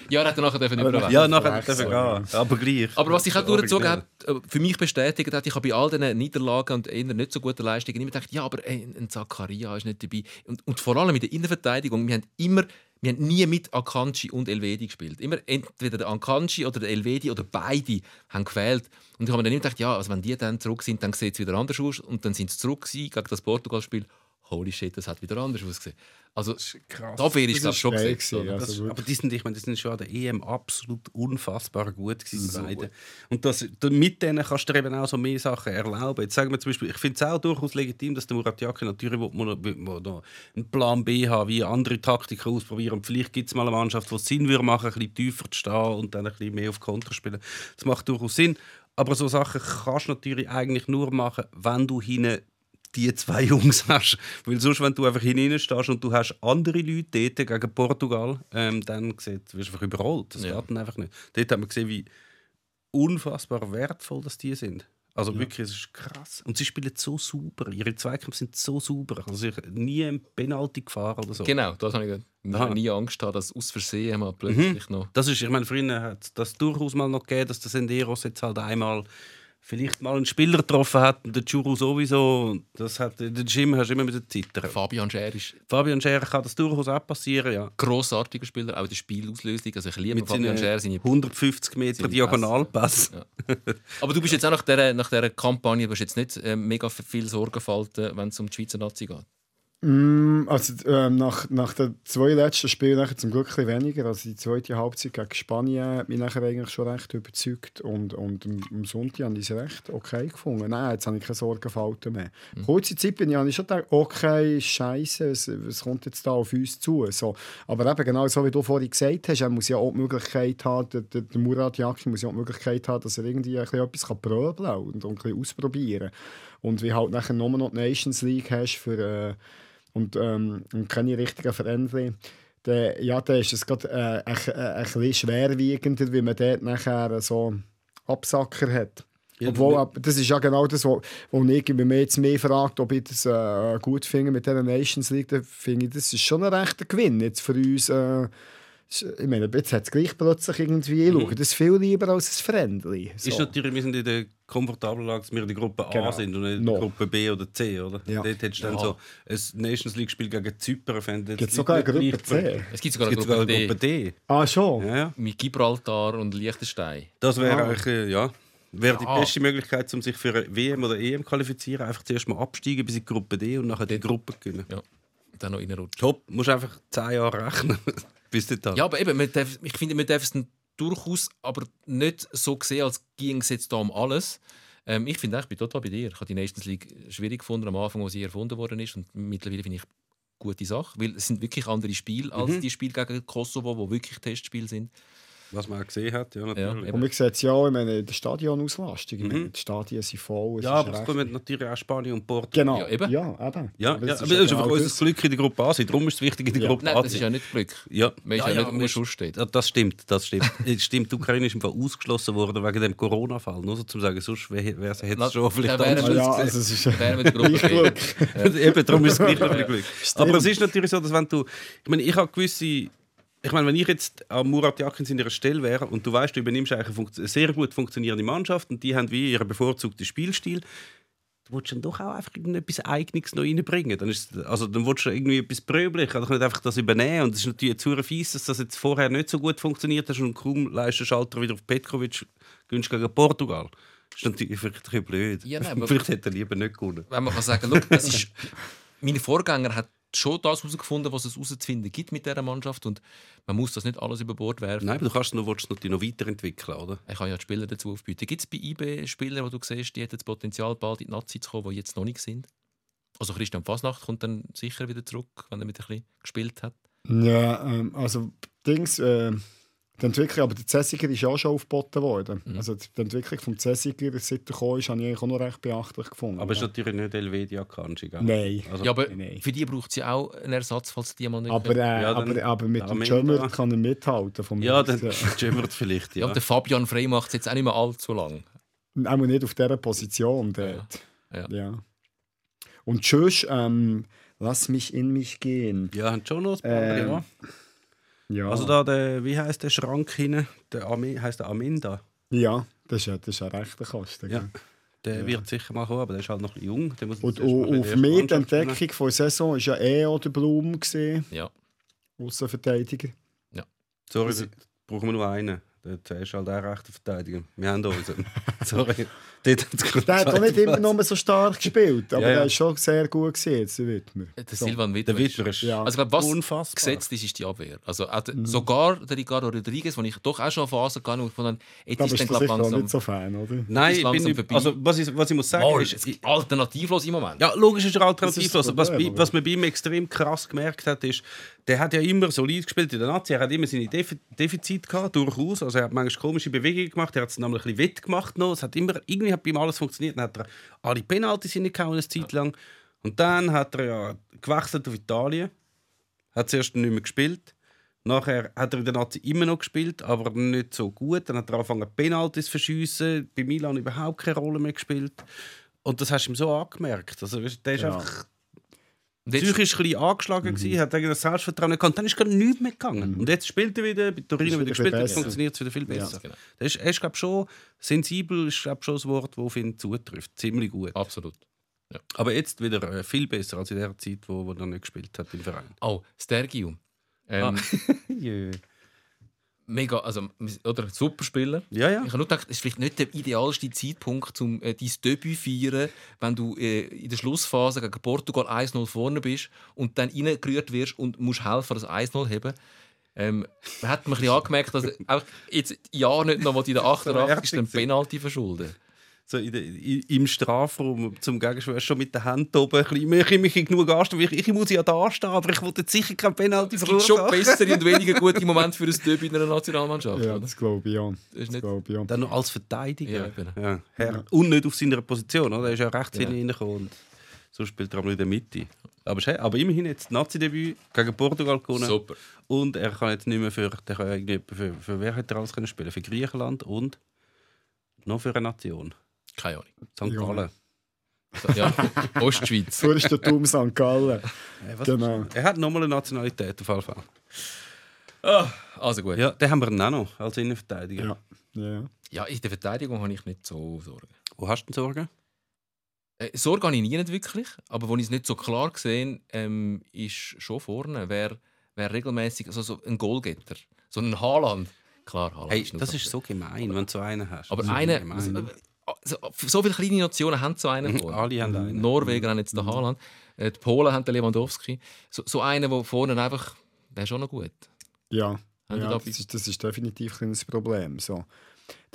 S1: Ja, er hat dann nachher dürfen überleben.
S3: ja, nachher dürfen gehen. Aber gleich.
S1: Aber was ich auch durchgezogen habe, äh, für mich bestätigt hat, ich habe bei all diesen Niederlagen und eher nicht so guten Leistungen immer gedacht, ja, aber ey, ein Zakaria ist nicht dabei. Und, und vor allem in der Innenverteidigung, wir haben immer, wir haben nie mit Akanji und Elvedi gespielt. Immer entweder der Akanji oder der Elvedi oder beide haben gefehlt. Und ich habe mir dann immer gedacht, ja, also wenn die dann zurück sind, dann sieht es wieder anders aus. Und dann sind sie zurück gewesen gegen das Portugal-Spiel. Holy shit, das hat wieder anders ausgesehen. Also,
S3: krass.
S1: Abwehr ist,
S2: Das
S1: glaube
S2: ist
S1: ich, schon gesetzt.
S2: gewesen,
S1: oder?
S2: also
S3: Das, aber die sind, ich meine, die sind schon an der EM absolut unfassbar gut gewesen,
S1: So
S3: beide.
S1: gut.
S3: Und das, da- mit denen kannst du dir eben auch so mehr Sachen erlauben. Jetzt sagen wir zum Beispiel, ich finde es auch durchaus legitim, dass der Murat Yakin natürlich will, will, will, will da einen Plan B haben, wie andere Taktiken ausprobieren. Und vielleicht gibt es mal eine Mannschaft, die es Sinn würde machen, ein bisschen tiefer zu stehen und dann ein bisschen mehr auf Konter spielen. Das macht durchaus Sinn. Aber so Sachen kannst du natürlich eigentlich nur machen, wenn du hinten die zwei *laughs* Jungs hast. Weil sonst, wenn du einfach hineinstehst und du hast andere Leute dort gegen Portugal, ähm, dann sieht, wirst du einfach überrollt. Das
S1: Ja.
S3: geht dann einfach nicht. Dort haben wir gesehen, wie unfassbar wertvoll das die sind. Also wirklich, es ist krass. Und sie spielen so super. Ihre Zweikämpfe sind so super. Also ich nie ein Penalty gefahren oder so.
S1: Genau, das habe ich
S3: Aha.
S1: nie Angst haben, dass aus Versehen mal plötzlich noch...
S3: Das ist, ich meine, früher hat das durchaus mal noch gegeben, dass der Senderos jetzt halt einmal vielleicht mal einen Spieler getroffen hat und der Churu sowieso. Das hat, den Jim hast du immer mit zittern.
S1: Fabian Scher ist
S3: Fabian Scherer kann das durchaus auch passieren, ja.
S1: grossartiger Spieler, auch in der Spielauslösung. Also ich liebe
S3: Mit
S1: Fabian Scher, seine
S3: 150 Meter Diagonalpass.
S1: Ja. Aber du bist jetzt auch nach dieser, nach dieser Kampagne hast jetzt nicht äh, mega viel Sorgen falten, wenn es um die Schweizer Nazi geht.
S2: Mm, Also, ähm, nach, nach den zwei letzten Spielen nachher zum Glück ein weniger. Also die zweite Halbzeit gegen Spanien hat mich nachher eigentlich schon recht überzeugt. Und, und am, Sonntag habe ich es recht okay gefunden. Nein, jetzt habe ich keine Sorgenfalten mehr. Kurze Zeit bin ich, habe ich schon gedacht, okay, scheiße, was, was kommt jetzt da auf uns zu? So, aber eben genau so, wie du vorhin gesagt hast, er muss ja auch die Möglichkeit haben, der, der, der Murat Yakin muss ja auch die Möglichkeit haben, dass er irgendwie ein bisschen etwas kann pröbeln kann und, und ein bisschen ausprobieren Und wie halt nachher nur noch die Nations League hast für... Äh, und, ähm, und keine richtigen Veränderungen, dann, ja, dann ist es gerade äh, ein, ein, bisschen schwerwiegender, wie man dort nachher so Absacker hat.
S3: Ja,
S2: Obwohl, das ist ja genau das, wo, wo ich, man jetzt mehr fragt, ob ich das äh, gut finde mit dieser Nations League, dann finde ich, das ist schon ein rechter Gewinn jetzt für uns, äh, Ich meine, jetzt hat es gleich plötzlich irgendwie,
S3: Mhm.
S2: schaue das viel lieber als ein Friendly. So.
S3: Ist natürlich, wir sind in der komfortablen Lage, dass wir in der Gruppe A
S2: Genau.
S3: sind und nicht in der Gruppe B oder C, oder?
S2: Ja.
S3: Dort hättest du dann so ein Nations League-Spiel gegen Zypern. ich
S2: Gibt es sogar eine
S3: nicht
S2: Gruppe C?
S1: Es gibt
S3: Es
S1: sogar eine Gruppe,
S3: sogar eine Gruppe
S1: D
S3: D.
S2: Ah, schon?
S3: Ja, ja.
S1: mit Gibraltar und Liechtenstein.
S3: Das wäre
S2: Ah.
S3: eigentlich, äh, ja, wäre die
S1: Ja.
S3: beste Möglichkeit, um sich für eine WM oder EM zu qualifizieren. Einfach zuerst mal absteigen bis in die Gruppe D und nachher die Gruppe gewinnen.
S1: Ja. Dann noch reinrutschen.
S3: Top, musst einfach 10 Jahre rechnen. Bis dahin.
S1: Ja, aber eben, man darf, ich finde, man darf es dann durchaus aber nicht so sehen, als ging es jetzt da um alles. Ähm, ich finde, ich bin total bei dir. Ich habe die Nations League schwierig gefunden am Anfang, wo sie erfunden worden ist. Und mittlerweile finde ich eine gute Sache, weil es sind wirklich andere Spiele als
S3: Mhm.
S1: die Spiele gegen Kosovo, wo wirklich Testspiele sind.
S3: Was man auch gesehen hat, ja, natürlich.
S1: Ja,
S2: Und wir sehen es ja auch, ich meine, in der Stadionauslastung. Ich meine, die Stadien sind voll. es
S3: Ja,
S2: ist
S3: aber es kommen natürlich auch Spanien und Portugal.
S2: Genau.
S1: Ja, eben.
S2: Ja, eben.
S3: Ja,
S2: Aber
S3: ja,
S2: es
S3: aber das ist einfach unser
S2: das.
S3: Glück in der Gruppe A. sein. Darum ist es wichtig, in der
S2: Ja.
S3: Gruppe
S1: Nein,
S3: A
S1: das
S3: zu
S1: ist ja
S3: sein.
S1: nicht Glück.
S3: Ja,
S1: Man ist
S3: ja,
S1: ja,
S3: ja,
S1: nicht, wo man steht.
S3: Das stimmt, das stimmt. *laughs* Es stimmt, die Ukraine ist im Fall ausgeschlossen worden wegen dem Corona-Fall. Nur so zu sagen, sonst wäre es
S1: Na,
S3: schon vielleicht anders
S2: ja, also es ist
S1: in der Gruppe. *laughs*
S3: Eben, darum ist es gleich *laughs* Glück. Aber es ist natürlich so, dass wenn du... Ich meine, ich habe gewisse... Ich meine, wenn ich jetzt an Murat Yakin in ihrer Stelle wäre und du weißt, du übernimmst eigentlich eine, sehr gut funktionierende Mannschaft und die haben wie ihren bevorzugten Spielstil, du willst dann doch auch einfach irgendetwas Eigenes noch reinbringen. Dann, ist, also, dann willst du irgendwie etwas Bröblich, also nicht einfach das übernehmen. Und es ist natürlich zu fies, dass das jetzt vorher nicht so gut funktioniert hat und kaum leistest du Schalter wieder auf Petkovic gönnst gegen Portugal. Das ist natürlich vielleicht ein bisschen blöd.
S1: Ja, nein, *laughs*
S3: vielleicht hätte er lieber nicht gewonnen.
S1: wenn man kann sagen, look, es ist, *laughs* mein Vorgänger hat schon das herausgefunden, was es herauszufinden gibt mit dieser Mannschaft und man muss das nicht alles über Bord werfen.
S3: Nein, aber du kannst noch, willst natürlich noch weiterentwickeln, oder?
S1: Ich kann ja die Spieler dazu aufbieten. Gibt es bei IB Spieler, wo du siehst, die hätten das Potenzial, bald in die Nazi zu kommen, die jetzt noch nicht sind? Also Christian Fasnacht kommt dann sicher wieder zurück, wenn er wieder ein bisschen gespielt hat.
S2: Ja, ähm, also Dings, äh, die Entwicklung, aber der Zessiger ist auch schon aufgeboten worden.
S3: Mhm.
S2: Also die Entwicklung vom Zessiger, seit er gekommen ist, habe ich eigentlich auch noch recht beachtlich gefunden.
S3: Aber es ist
S2: ja.
S3: natürlich nicht Helvetia Kanji, gell?
S2: Nein.
S3: Also,
S1: Ja, aber
S2: nein.
S1: für die braucht es ja auch einen Ersatz, falls die mal nicht
S2: Aber, äh.
S3: Ja, dann-
S2: aber, aber mit dem Jömer kann er mithalten. Vom
S3: ja, dann
S2: Rest,
S3: Jemmert *laughs* vielleicht,
S1: Ja,
S3: ja.
S1: und der Fabian Frey macht es jetzt auch nicht mehr allzu lang.
S2: auch nicht auf dieser Position dort.
S1: Ja.
S2: Ja. Und tschüss, ähm, lass mich in mich gehen.
S3: Ja, haben schon noch ein paar,
S2: Ähm,
S3: ja.
S2: Ja,
S3: Also da, der, wie heißt der Schrank hinten? Der Ami, heißt der Aminda?
S2: ja das, ist, ja- das ist ein rechter Kasten.
S3: Ja. Der wird sicher mal kommen, aber der ist halt noch jung. Der muss
S2: Und auf mich die. Entdeckung von der Saison war ja eh auch der Blum, gewesen,
S1: Ja.
S2: Außenverteidiger.
S3: Sorry, da brauchen wir nur einen. Der ist halt auch rechter Verteidiger. Wir haben unseren. *laughs* Sorry. Dort *laughs*
S2: Der hat auch nicht immer nur so stark gespielt, aber
S3: Ja, ja.
S2: der ist schon sehr gut gewesen, jetzt der Wittmer.
S1: Der
S2: So.
S1: Silvan Wittmer.
S3: Der Wittmer ist
S2: Ja.
S1: Also, ich glaube, was
S3: unfassbar.
S1: gesetzt ist, ist die Abwehr. Also,
S2: Mhm.
S1: Sogar der Ricardo Rodriguez, den ich doch auch schon auf Phase gegangen habe, von jetzt
S2: Da
S1: ist dann glaub, langsam,
S2: nicht so Fan, oder?
S3: Nein,
S1: ist
S3: ich bin,
S1: vorbei.
S3: also was ich, was ich muss sagen
S1: Oh,
S3: ist,
S1: ist alternativlos im Moment.
S3: Ja, logisch ist er alternativlos.
S2: ist
S3: Was, was man bei ihm extrem krass gemerkt hat, ist, der hat ja immer solid gespielt in der Nazi. Er hat immer seine Defi Defizite gehabt, durchaus. Also er hat manchmal komische Bewegungen gemacht. Er hat es nämlich ein bisschen wett gemacht noch. Es hat immer, irgendwie hat bei ihm alles funktioniert. Dann hat er alle Penalties hingehauen eine Zeit lang. Und dann hat er ja gewechselt auf Italien. Hat zuerst nicht mehr gespielt. Nachher hat er in der Nazi immer noch gespielt, aber nicht so gut. Dann hat er angefangen, Penalties zu verschiessen. Bei Milan überhaupt keine Rolle mehr gespielt. Und das hast du ihm so angemerkt. Also, der ist
S2: Ja.
S3: einfach
S1: Jetzt-
S3: psychisch ein bisschen angeschlagen, mhm. hat eigentlich das Selbstvertrauen nicht gehabt. Dann ist gar nichts mehr gegangen. Und jetzt spielt er wieder, bei Torino wieder gespielt, jetzt funktioniert es wieder viel besser.
S1: Ja, genau.
S3: Das ist, er ist, glaube schon sensibel, ist glaub, schon das Wort, das auf ihn zutrifft. Ziemlich gut.
S1: Absolut.
S3: Aber jetzt wieder äh, viel besser als in der Zeit, wo, wo er nicht gespielt hat im Verein.
S1: Oh, Stergiu. Ähm, *laughs*
S3: Jö.
S1: Mega, also, oder super Spieler.
S3: Ja, ja.
S1: Ich habe nur gedacht, es ist vielleicht nicht der idealste Zeitpunkt, um äh, dein Debüt zu feiern, wenn du äh, in der Schlussphase gegen Portugal 1-0 vorne bist und dann reingerührt wirst und musst helfen, das 1-0 heben. Ähm, man hat mir ein bisschen angemerkt, dass auch jetzt ja nicht noch will in der *laughs* 88. den Penalty verschulden.
S3: So in der, i- Im Strafraum zum Gegenspieler schon mit der Hand oben. Ein bisschen, ich, ich, ich genug anstehen, weil ich, ich muss ja da stehen, aber ich wollte jetzt sicher kein Penalty
S1: Es gibt schon
S3: verursachen.
S1: bessere und weniger *laughs* gute Momente für ein Debüt in einer Nationalmannschaft.
S2: Ja,
S1: oder?
S2: das glaube ich ja.
S1: Das ist
S2: Das
S1: nicht-
S2: glaube ich ja.
S3: Dann noch als Verteidiger.
S1: Ja.
S3: Ja, Herr. Und nicht auf seiner Position. Oder? Er ist ja rechts
S1: Ja.
S3: Und so spielt er auch noch in der Mitte. Aber, aber immerhin jetzt das Nazi-Debüt gegen Portugal gewonnen.
S1: Super.
S3: Und er kann jetzt nicht mehr für, der kann irgendwie für, für wer hat er alles können spielen? Für Griechenland und noch für eine Nation.
S1: Keine Ahnung.
S3: St.
S2: Ja.
S3: Gallen.
S1: Ja, Ostschweiz.
S2: Fürstentum St. Gallen.
S3: Äh, was
S2: Genau.
S3: ist- Er hat nochmal eine Nationalität auf jeden Fall.
S1: Ah, also gut. Ja.
S3: Ja, den haben wir dann auch noch als Innenverteidiger.
S2: Ja. Ja.
S1: in der Verteidigung habe ich nicht so Sorgen.
S3: Wo hast du denn Sorgen?
S1: Äh, Sorge habe ich nie nicht wirklich, aber wo ich es nicht so klar gesehen ähm, ist schon vorne, wer, wer regelmäßig also so ein Goalgetter, so ein Haaland. Klar, Haaland
S3: Hey,
S1: nur
S3: das ist so gemein, wenn du so einen hast.
S1: Aber
S3: Das ist
S1: eine,
S3: gemein.
S1: So, so viele kleine Nationen haben so einen.
S3: Mhm,
S1: vorne.
S3: alle haben einen.
S1: Norweger haben jetzt den Haaland, äh, die Polen haben den Lewandowski. So, so einen, der vorne einfach, ist schon noch gut.
S2: Ja, ja
S1: da
S2: das, ist, das ist definitiv ein Problem. So.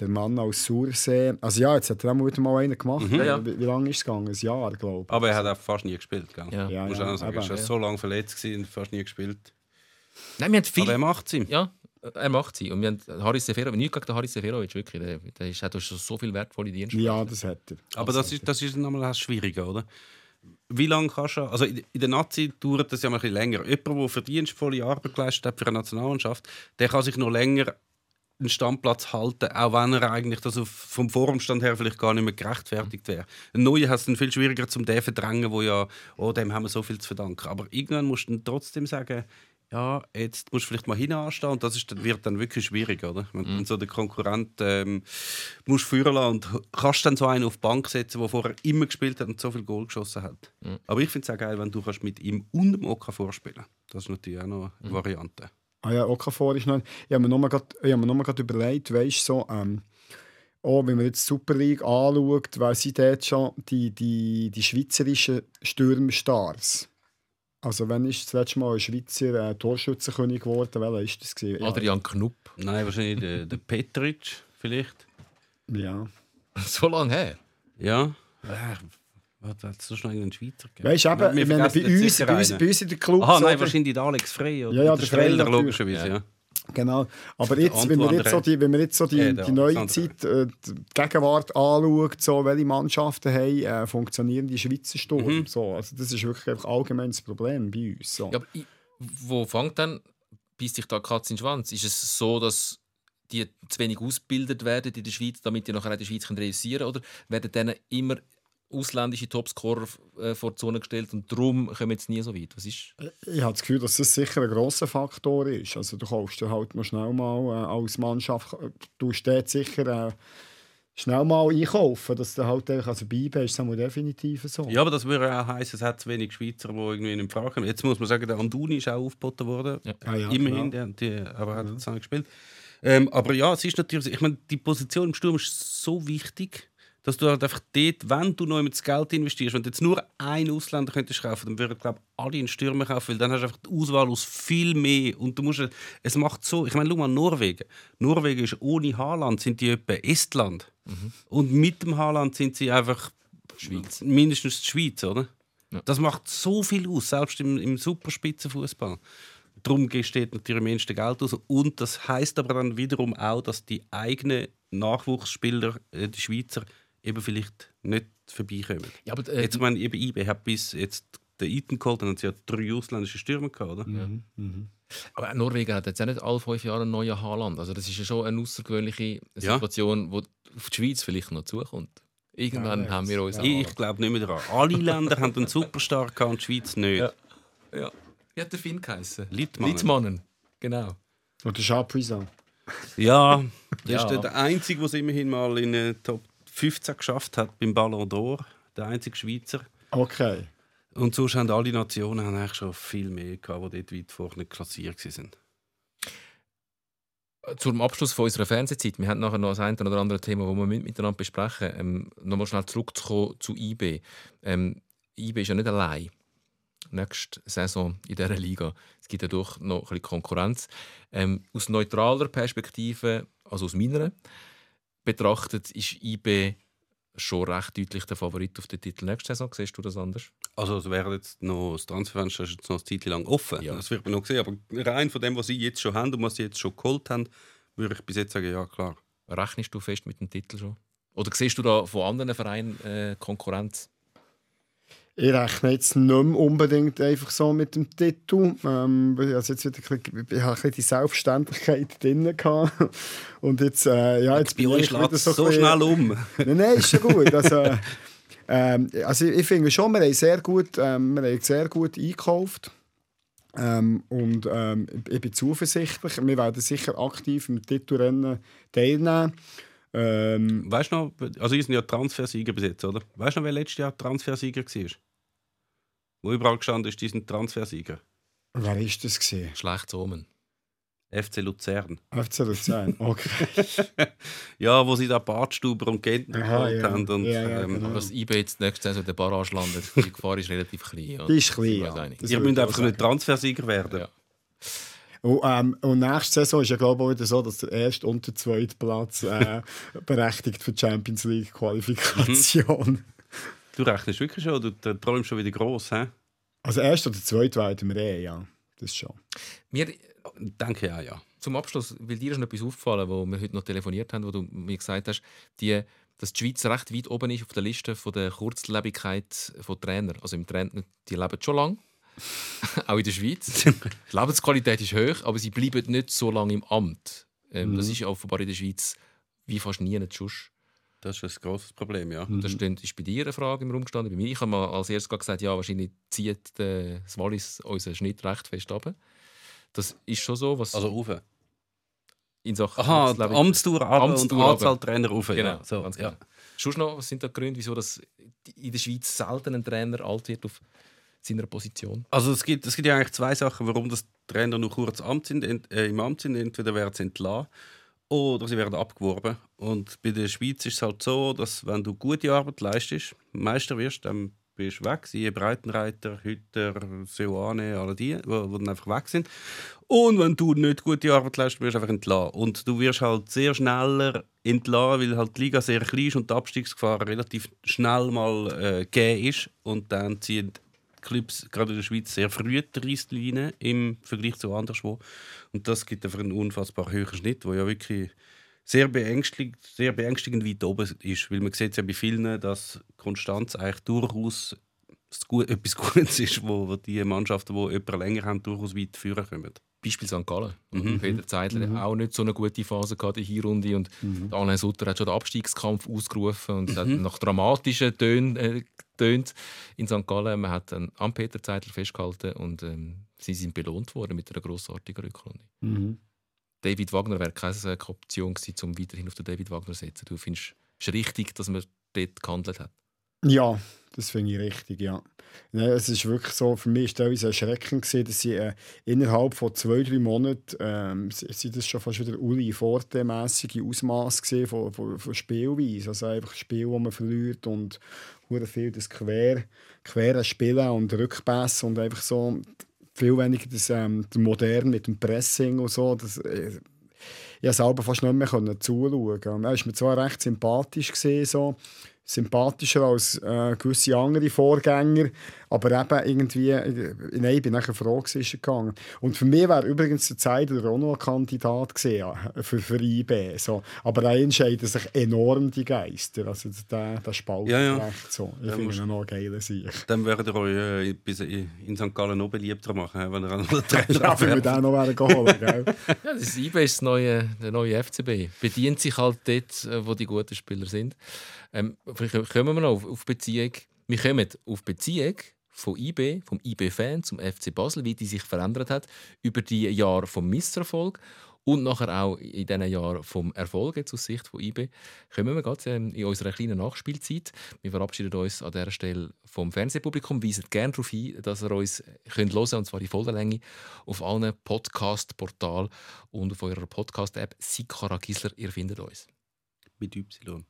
S2: Der Mann aus Sursee, also ja, jetzt hat er auch wieder mal einen gemacht.
S1: Ja, ja.
S2: Wie, wie lange ist es gegangen? Ein Jahr, glaube ich.
S3: Aber er hat auch fast nie gespielt, gell?
S1: Ja.
S2: Ja,
S3: Muss
S2: ja,
S3: auch sagen, er war
S1: ja.
S3: so lange verletzt und fast nie gespielt.
S1: Nein, wir haben viel.
S3: Aber er macht es ihm.
S1: Ja, er macht sie. Und wir haben Haris Seferovic, nichts gegen den Haris Seferovic, wirklich. Der, der ist, hat schon so viel wertvolle Dienste.
S2: Ja, das hat er.
S3: Aber das ist, das ist nochmal das Schwierige, oder? Wie lange kannst du. Also in der Nazi dauert das ja mal ein bisschen länger. Jemand, der verdienstvolle Arbeit geleistet hat für eine Nationalmannschaft, der kann sich noch länger einen Standplatz halten, auch wenn er eigentlich das vom Formstand her vielleicht gar nicht mehr gerechtfertigt wäre. Ein Neuer hat es dann viel schwieriger zum den verdrängen, wo ja, oh, dem haben wir so viel zu verdanken. Aber irgendwann musst du dann trotzdem sagen, ja, jetzt musst du vielleicht mal hinanstehen und das ist, wird dann wirklich schwierig, oder? Wenn du so den Konkurrent ähm, musst führen lassen und kannst dann so einen auf die Bank setzen, der vorher immer gespielt hat und so viel Goal geschossen hat. Aber ich finde es auch geil, wenn du kannst mit ihm und dem Oka vorspielen Das ist natürlich auch noch eine Variante.
S2: Ah ja, Okafor ist noch. Ich habe mir nur gerade überlegt, weißt du, so, ähm, oh, wenn man jetzt die Super League anschaut, wer sind dort schon die, die, die schweizerischen Stürmstars? Also, wann ist das letzte Mal ein Schweizer äh, Torschützenkönig geworden? Welcher ist das? Gewesen?
S1: Adrian Knupp.
S3: Nein, wahrscheinlich der, der Petric vielleicht.
S2: Ja. *laughs*
S1: so lange her.
S3: Ja. Äh, Was hat es so schnell einen Schweizer gegeben?
S2: Weißt du, eben,
S3: Wir
S2: bei uns, bei, uns,
S3: einen.
S2: bei uns in der Club.
S3: Aha, nein, wahrscheinlich der Alex Frey oder
S2: Ja, ja,
S3: der
S2: der natürlich.
S3: logischerweise. Ja.
S2: Genau. Aber jetzt, wenn, wir
S3: Antoine
S2: jetzt so die, wenn wir jetzt so die,
S3: der
S2: die neue
S3: Alexander.
S2: Zeit, äh, die Gegenwart anschaut, so, welche Mannschaften haben äh, funktionierende Schweizer Sturm.
S3: Mhm.
S2: So, also das ist wirklich einfach allgemein das Problem bei uns. So.
S1: Ja, aber ich, wo fängt dann, beißt sich da die Katze in den Schwanz? Ist es so, dass die zu wenig ausgebildet werden in der Schweiz, damit die nachher in der Schweiz können realisieren Oder werden denen immer ausländische Topscorer äh, vor die Zone gestellt und darum kommen jetzt nie so weit? Was ist?
S2: Ich habe das Gefühl, dass das sicher ein grosser Faktor ist. Also du kaufst dir halt noch schnell mal äh, als Mannschaft, äh, du dort sicher äh, schnell mal einkaufen, dass du halt einfach, also bei eBay ist einmal definitiv so.
S3: ja, aber das würde auch heißen, es hat zu wenig Schweizer, die irgendwie in Frage kommen. Jetzt muss man sagen, der Anduni ist auch aufgeboten worden.
S1: Ja.
S2: Ah, ja,
S3: Immerhin,
S2: genau.
S3: der, die, aber er hat jetzt auch nicht gespielt. Ähm, aber ja, es ist natürlich, ich meine, die Position im Sturm ist so wichtig, dass du halt einfach dort, wenn du noch das Geld investierst, wenn du jetzt nur einen Ausländer könntest kaufen, dann würden glaube ich, alle einen Stürmer kaufen, weil dann hast du einfach die Auswahl aus viel mehr und du musst, es macht so, ich meine, schau mal Norwegen. Norwegen ist ohne Haaland sind die etwa Estland und mit dem Haaland sind sie einfach
S1: Schweiz.
S3: mindestens die Schweiz, oder?
S1: Ja.
S3: Das macht so viel aus, selbst im, im Superspitzenfußball. Darum steht natürlich am meisten Geld aus. Und das heißt aber dann wiederum auch, dass die eigenen Nachwuchsspieler, äh, die Schweizer, eben vielleicht nicht vorbeikommen.
S1: Ja, aber, äh,
S3: Jetzt, ich meine, eben IB hat bis jetzt den Eton geholt, dann haben sie ja drei ausländische Stürmer gehabt, oder?
S1: aber Norwegen hat jetzt auch nicht alle fünf Jahre einen neuen Haaland. Also das ist ja schon eine außergewöhnliche
S3: Ja.
S1: Situation, die auf die Schweiz vielleicht noch zukommt. Irgendwann
S2: Ja,
S1: haben wir uns.
S3: Ich, ich glaube nicht mehr daran. Alle Länder haben einen Superstar gehabt und die Schweiz nicht.
S1: Ja. Ja. Wie hat der Finn geheißen?
S3: Littmannen.
S1: Littmannen. Genau.
S2: Oder Chapuisat.
S3: Ja, *laughs* das
S1: Ja.
S3: ist der, der Einzige, der immerhin mal in den Top 15 geschafft hat beim Ballon d'Or. Der einzige Schweizer.
S2: Okay.
S3: Und sonst haben alle Nationen haben eigentlich schon viel mehr gehabt, die dort weit vorne klassiert waren.
S1: Zum Abschluss von unserer Fernsehzeit, wir haben nachher noch das eine oder andere Thema, das wir mit- miteinander besprechen. Ähm, Nochmal schnell zurückzukommen zu IB. Ähm, IB ist ja nicht allein. Nächste Saison in dieser Liga. Es gibt ja doch noch ein bisschen Konkurrenz. Ähm, aus neutraler Perspektive, also aus meiner, betrachtet, ist IB schon recht deutlich der Favorit auf den Titel nächste Saison. Siehst du das anders?
S3: Also es wäre jetzt noch, das Transferfenster ist jetzt noch eine Zeit lang offen.
S1: Ja.
S3: Das wird man noch sehen. Aber rein von dem, was sie jetzt schon haben und was sie jetzt schon geholt haben, würde ich bis jetzt sagen, ja klar.
S1: Rechnest du fest mit dem Titel schon? Oder siehst du da von anderen Vereinen äh, Konkurrenz?
S2: Ich rechne jetzt nicht mehr unbedingt einfach so mit dem Titel. Ähm, also jetzt wieder ein bisschen, ich habe ein bisschen die Selbstständigkeit drin gehabt. Und jetzt, äh, ja, jetzt
S3: Bei
S2: bin ich wieder
S3: es
S2: so,
S3: so, schnell um.
S2: Nein, nein, ist schon gut. Also, ähm, also ich, ich finde schon, wir haben sehr gut, ähm, wir haben sehr gut eingekauft. Ähm, und ähm, ich bin zuversichtlich. Wir werden sicher aktiv im Titelrennen teilnehmen. Ähm,
S3: Weißt du noch, also ihr sind ja Transfersieger bis jetzt, oder? Weißt du noch, wer letztes Jahr Transfersieger war? Wo überall gestanden ist, die sind Transfersieger.
S2: wer ist das gesehen?
S1: Schlechtes Omen.
S3: FC Luzern.
S2: FC Luzern. *laughs* Okay. *laughs*
S3: Ja, wo sie da Bartstuber und Gentner geholt
S2: ja.
S3: haben. Und,
S2: Ja, ja,
S3: ähm,
S2: genau.
S1: Aber dass IB jetzt nächste Saison der Barrage landet, die Gefahr ist relativ klein.
S2: Die ist klein, ja. Das
S3: Ihr müsst einfach nicht Transfersieger werden.
S1: Ja.
S2: Und, ähm, und nächste Saison ist ja glaube ich auch wieder so, dass der erste und der zweite Platz äh, *laughs* berechtigt für die Champions League Qualifikation.
S3: Du rechnest wirklich schon, du, träumst schon wieder gross, hä?
S2: Also erst oder zweite werden wir eh, ja. Das schon.
S1: Mir,
S3: Denke auch, ja.
S1: zum Abschluss, weil dir ist noch etwas aufgefallen, wo wir heute noch telefoniert haben, wo du mir gesagt hast, die, dass die Schweiz recht weit oben ist auf der Liste von der Kurzlebigkeit von Trainer. Also im Trainer, die leben schon lange, *laughs* auch in der Schweiz. die Lebensqualität ist hoch, aber sie bleiben nicht so lange im Amt. Ähm, Das ist ja offenbar in der Schweiz wie fast nie sonst.
S3: Das ist ein grosses Problem, ja.
S1: Das steht- ist bei dir eine Frage im Raum gestanden. Bei mir, ich habe mal als erstes gesagt, ja, wahrscheinlich zieht der, das Wallis unseren Schnitt recht fest ab. Das ist schon so, was
S3: Also rauf.
S1: in Sachen
S3: Aha, Amtsdauer runter und
S1: Amtsdauer runter.
S3: Anzahl Trainer rauf.
S1: Genau,
S3: ja. so,
S1: ganz
S3: ja.
S1: genau. Sonst noch, was sind da Gründe, wieso das in der Schweiz selten ein Trainer alt wird auf seiner Position?
S3: Also es gibt, es gibt ja eigentlich zwei Sachen, warum das Trainer nur kurz Amt sind, ent, äh, im Amt sind. Entweder werden sie entlassen oder sie werden abgeworben. Und bei der Schweiz ist es halt so, dass wenn du gute Arbeit leistest, Meister wirst, dann bist du weg. Siehe Breitenreiter, Hütter, Seoane, alle die, die, dann einfach weg sind. Und wenn du nicht gute Arbeit leistest, wirst du einfach entlassen. Und du wirst halt sehr schneller entlassen, weil halt die Liga sehr klein ist und die Abstiegsgefahr relativ schnell mal äh, gegeben ist. Und dann ziehen Clubs, gerade in der Schweiz, sehr früh die Reissleine im Vergleich zu anderswo. Und das gibt einfach einen unfassbar hohen Schnitt, der ja wirklich sehr beängstigend, sehr beängstigend weit oben ist. Weil man sieht ja bei vielen, dass Konstanz eigentlich durchaus etwas *laughs* Gutes ist, wo, die Mannschaften, die etwas länger haben, durchaus weit führen können.
S1: Beispiel St. Gallen.
S3: Mhm.
S1: Peter Zeidler hat auch nicht so eine gute Phase gehabt in der Hinrunde und
S3: Mhm.
S1: Alain Sutter hat schon den Abstiegskampf ausgerufen und hat nach dramatischen Tönen äh, getönt in St. Gallen. Man hat dann an Peter Zeidler festgehalten und ähm, sie sind belohnt worden mit einer grossartigen Rückrunde. David Wagner wäre keine Option gewesen, um weiterhin auf den David Wagner zu setzen. Du findest es richtig, dass man dort gehandelt hat.
S2: Ja, das finde ich richtig, ja. Nein, es ist wirklich so, für mich war es erschreckend, gewesen, dass sie äh, innerhalb von zwei, drei Monaten ähm, sind das schon fast wieder Uli Forte-mässige Ausmaß gesehen von, von, von Spielweise. Also einfach Spiel, das man verliert und hure viel das quer, quere Spielen und Rückpässe und einfach so viel weniger das, ähm, der Modern mit dem Pressing und so. Das, äh, ich selber fast nicht mehr zuschauen. Er war mir zwar recht sympathisch, gewesen, so. sympathischer als äh, gewisse andere Vorgänger, aber eben irgendwie, äh, nein, ich bin nachher froh, er gegangen. Und für mich wäre übrigens der Zeidler auch noch ein Kandidat gewesen, ja, für, für IB. So. Aber da entscheiden sich enorm die Geister. Also der, der spaltet
S3: Ja, ja.
S2: recht so. Ich
S3: Da
S2: finde ihn noch geil Sieg.
S3: Dann werdet ihr euch äh, bis in St. Gallen noch beliebter machen, wenn ihr an *laughs* der Trainer
S2: Ja, wenn wir den noch werden geholt, gell? *laughs*
S1: Ja, das IB ist das neue, der neue FCB. Bedient sich halt dort, äh, wo die guten Spieler sind. Ähm, vielleicht kommen wir noch auf, auf Beziehung. Wir kommen auf Beziehung von IB, vom IB-Fan zum FC Basel, wie die sich verändert hat über die Jahre vom Misserfolg und nachher auch in diesen Jahren vom Erfolg jetzt aus Sicht von IB. Kommen wir gerade ähm, in unserer kleinen Nachspielzeit. Wir verabschieden uns an dieser Stelle vom Fernsehpublikum. Weisen gerne darauf hin, dass ihr uns könnt hören und zwar in voller Länge auf allen Podcast-Portalen und auf eurer Podcast-App Sikora Gisler. Ihr findet uns.
S3: Mit Y.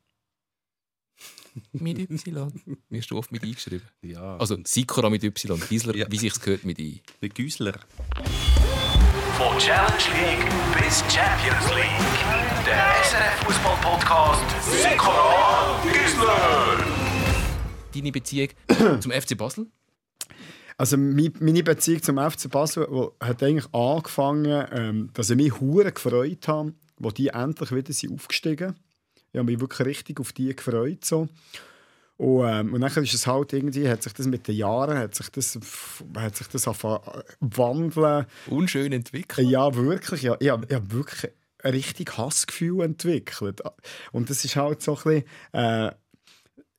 S3: *laughs*
S1: Mit Y. Wie hast du oft mit I geschrieben?
S3: Ja,
S1: Also Sikora mit Y, Gisler,
S3: Ja.
S1: wie sich gehört mit I.
S3: mit Güsler.
S4: Von Challenge League bis Champions League. Der SRF Fußball Podcast Sikora Gisler.
S1: Deine Beziehung *coughs* zum FC Basel?
S2: Also meine Beziehung zum FC Basel wo- hat eigentlich angefangen, ähm, dass ich mich hure gefreut habe, wo die endlich wieder sind aufgestiegen. Ich habe mich wirklich richtig auf die gefreut so. Und, ähm, und dann ist es halt irgendwie, hat sich das mit den Jahren, hat sich das, hat sich das zu wandeln.
S1: Unschön entwickelt.
S2: Ja, wirklich. Ja, ich habe ich hab wirklich ein richtig Hassgefühl entwickelt. Und das ist halt so ein bisschen... Äh,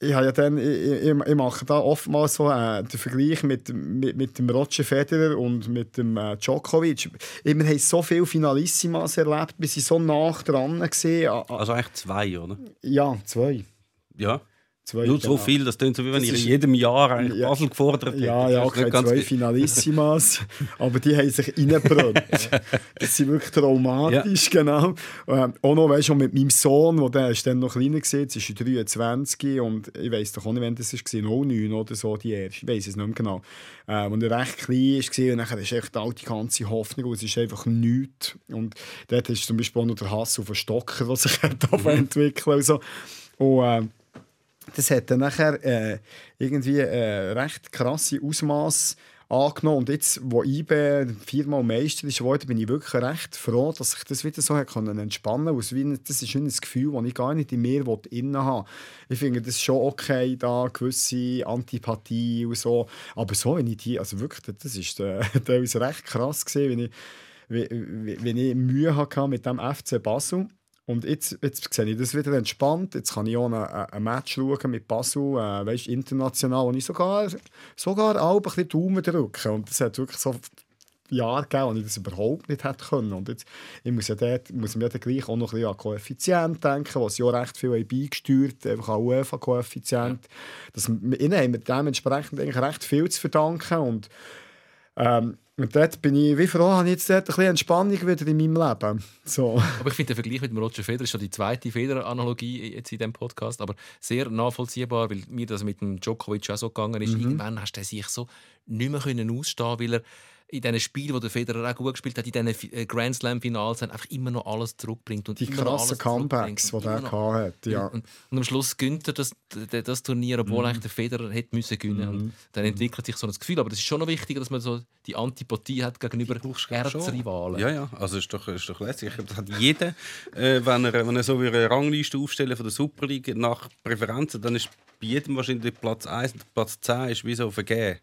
S2: ich, habe ja dann, ich, ich, ich mache da oftmals so äh, den Vergleich mit, mit, mit dem Roger Federer und mit dem äh, Djokovic. Wir haben so viele Finalissimas erlebt, wir sind so nah dran. Gewesen, a-
S3: Also eigentlich zwei, oder?
S2: ja, zwei.
S3: Ja.
S2: Zwei
S3: Nur so
S2: genau.
S3: viel, das klingt so, wie wenn ihr in jedem Jahr eigentlich
S2: Ja.
S3: Basel gefordert
S2: Ja,
S3: hättet.
S2: ja,
S3: ist
S2: okay, zwei Finalissimas, *laughs* aber die haben sich reingebrannt. Das sind wirklich traumatisch, genau. Ähm, auch noch, weißt du, mit meinem Sohn, der der ist dann noch kleiner war, jetzt ist er 23 und ich weiss doch auch nicht, wann das war, 09 oder so, die erste, ich weiss es nicht mehr genau. Ähm, und er recht klein war und dann ist echt all die ganze Hoffnung und es ist einfach nichts. Und dort ist zum Beispiel auch noch der Hass auf den Stocker, der sich *laughs* hat
S3: Mhm.
S2: entwickelt so. Und, ähm, das hat dann nachher äh, irgendwie äh, recht krasse Ausmaß angenommen. Und jetzt, wo IBE viermal Meister ist geworden, bin ich wirklich recht froh, dass ich das wieder so können entspannen konnte. Das ist ein Gefühl, das ich gar nicht in mir innen habe. Ich finde das schon okay, da gewisse Antipathie und so. Aber so, wenn ich die, also wirklich, das ist äh, *laughs* teilweise recht krass gewesen, wenn ich, wenn ich Mühe hatte mit dem FC Basel. Und jetzt, jetzt sehe ich das wieder entspannt. Jetzt kann ich auch ein, Match schauen mit Basel, äh, weißt, international, wo ich sogar, sogar auch ein bisschen Daumen drücke. Und das hat wirklich so Jahre gegeben, wo ich das überhaupt nicht hätte können. Und jetzt ich muss, ja dort, muss mir ja dann gleich auch noch ein bisschen an Koeffizient denken, was ja recht viel haben beigesteuert einfach an UEFA-Koeffizient. Das- Ihnen haben wir dementsprechend eigentlich recht viel zu verdanken. Und ähm, und dort bin ich wie froh, habe ich jetzt dort ein bisschen Entspannung wieder in meinem Leben. So.
S1: Aber ich finde, der Vergleich mit dem Roger Federer ist schon die zweite Federer-Analogie jetzt in diesem Podcast, aber sehr nachvollziehbar, weil mir das mit dem Djokovic auch so gegangen ist. Irgendwann hast du sich so nicht mehr können ausstehen weil er in diesen Spielen, wo der Federer auch gut gespielt hat, in diesen äh, Grand Slam-Finals einfach immer noch alles zurückbringt. Und
S2: Die
S1: immer noch
S2: krassen Comebacks, die er hatte. Ja.
S1: Und, und am Schluss gönnt er das, das, Turnier, obwohl eigentlich der Federer hätte müssen gewinnen Und dann entwickelt sich so ein Gefühl. Aber das ist schon noch wichtiger, dass man so die Antipathie hat gegenüber Erzrivalen.
S3: Ja, ja, also ist doch, ist doch lässig. Ich glaube, das hat jeder, äh, wenn, er, wenn er so eine Rangliste aufstellen von der Super League nach Präferenzen, dann ist bei jedem wahrscheinlich Platz 1 und Platz 10 ist wie so vergeben.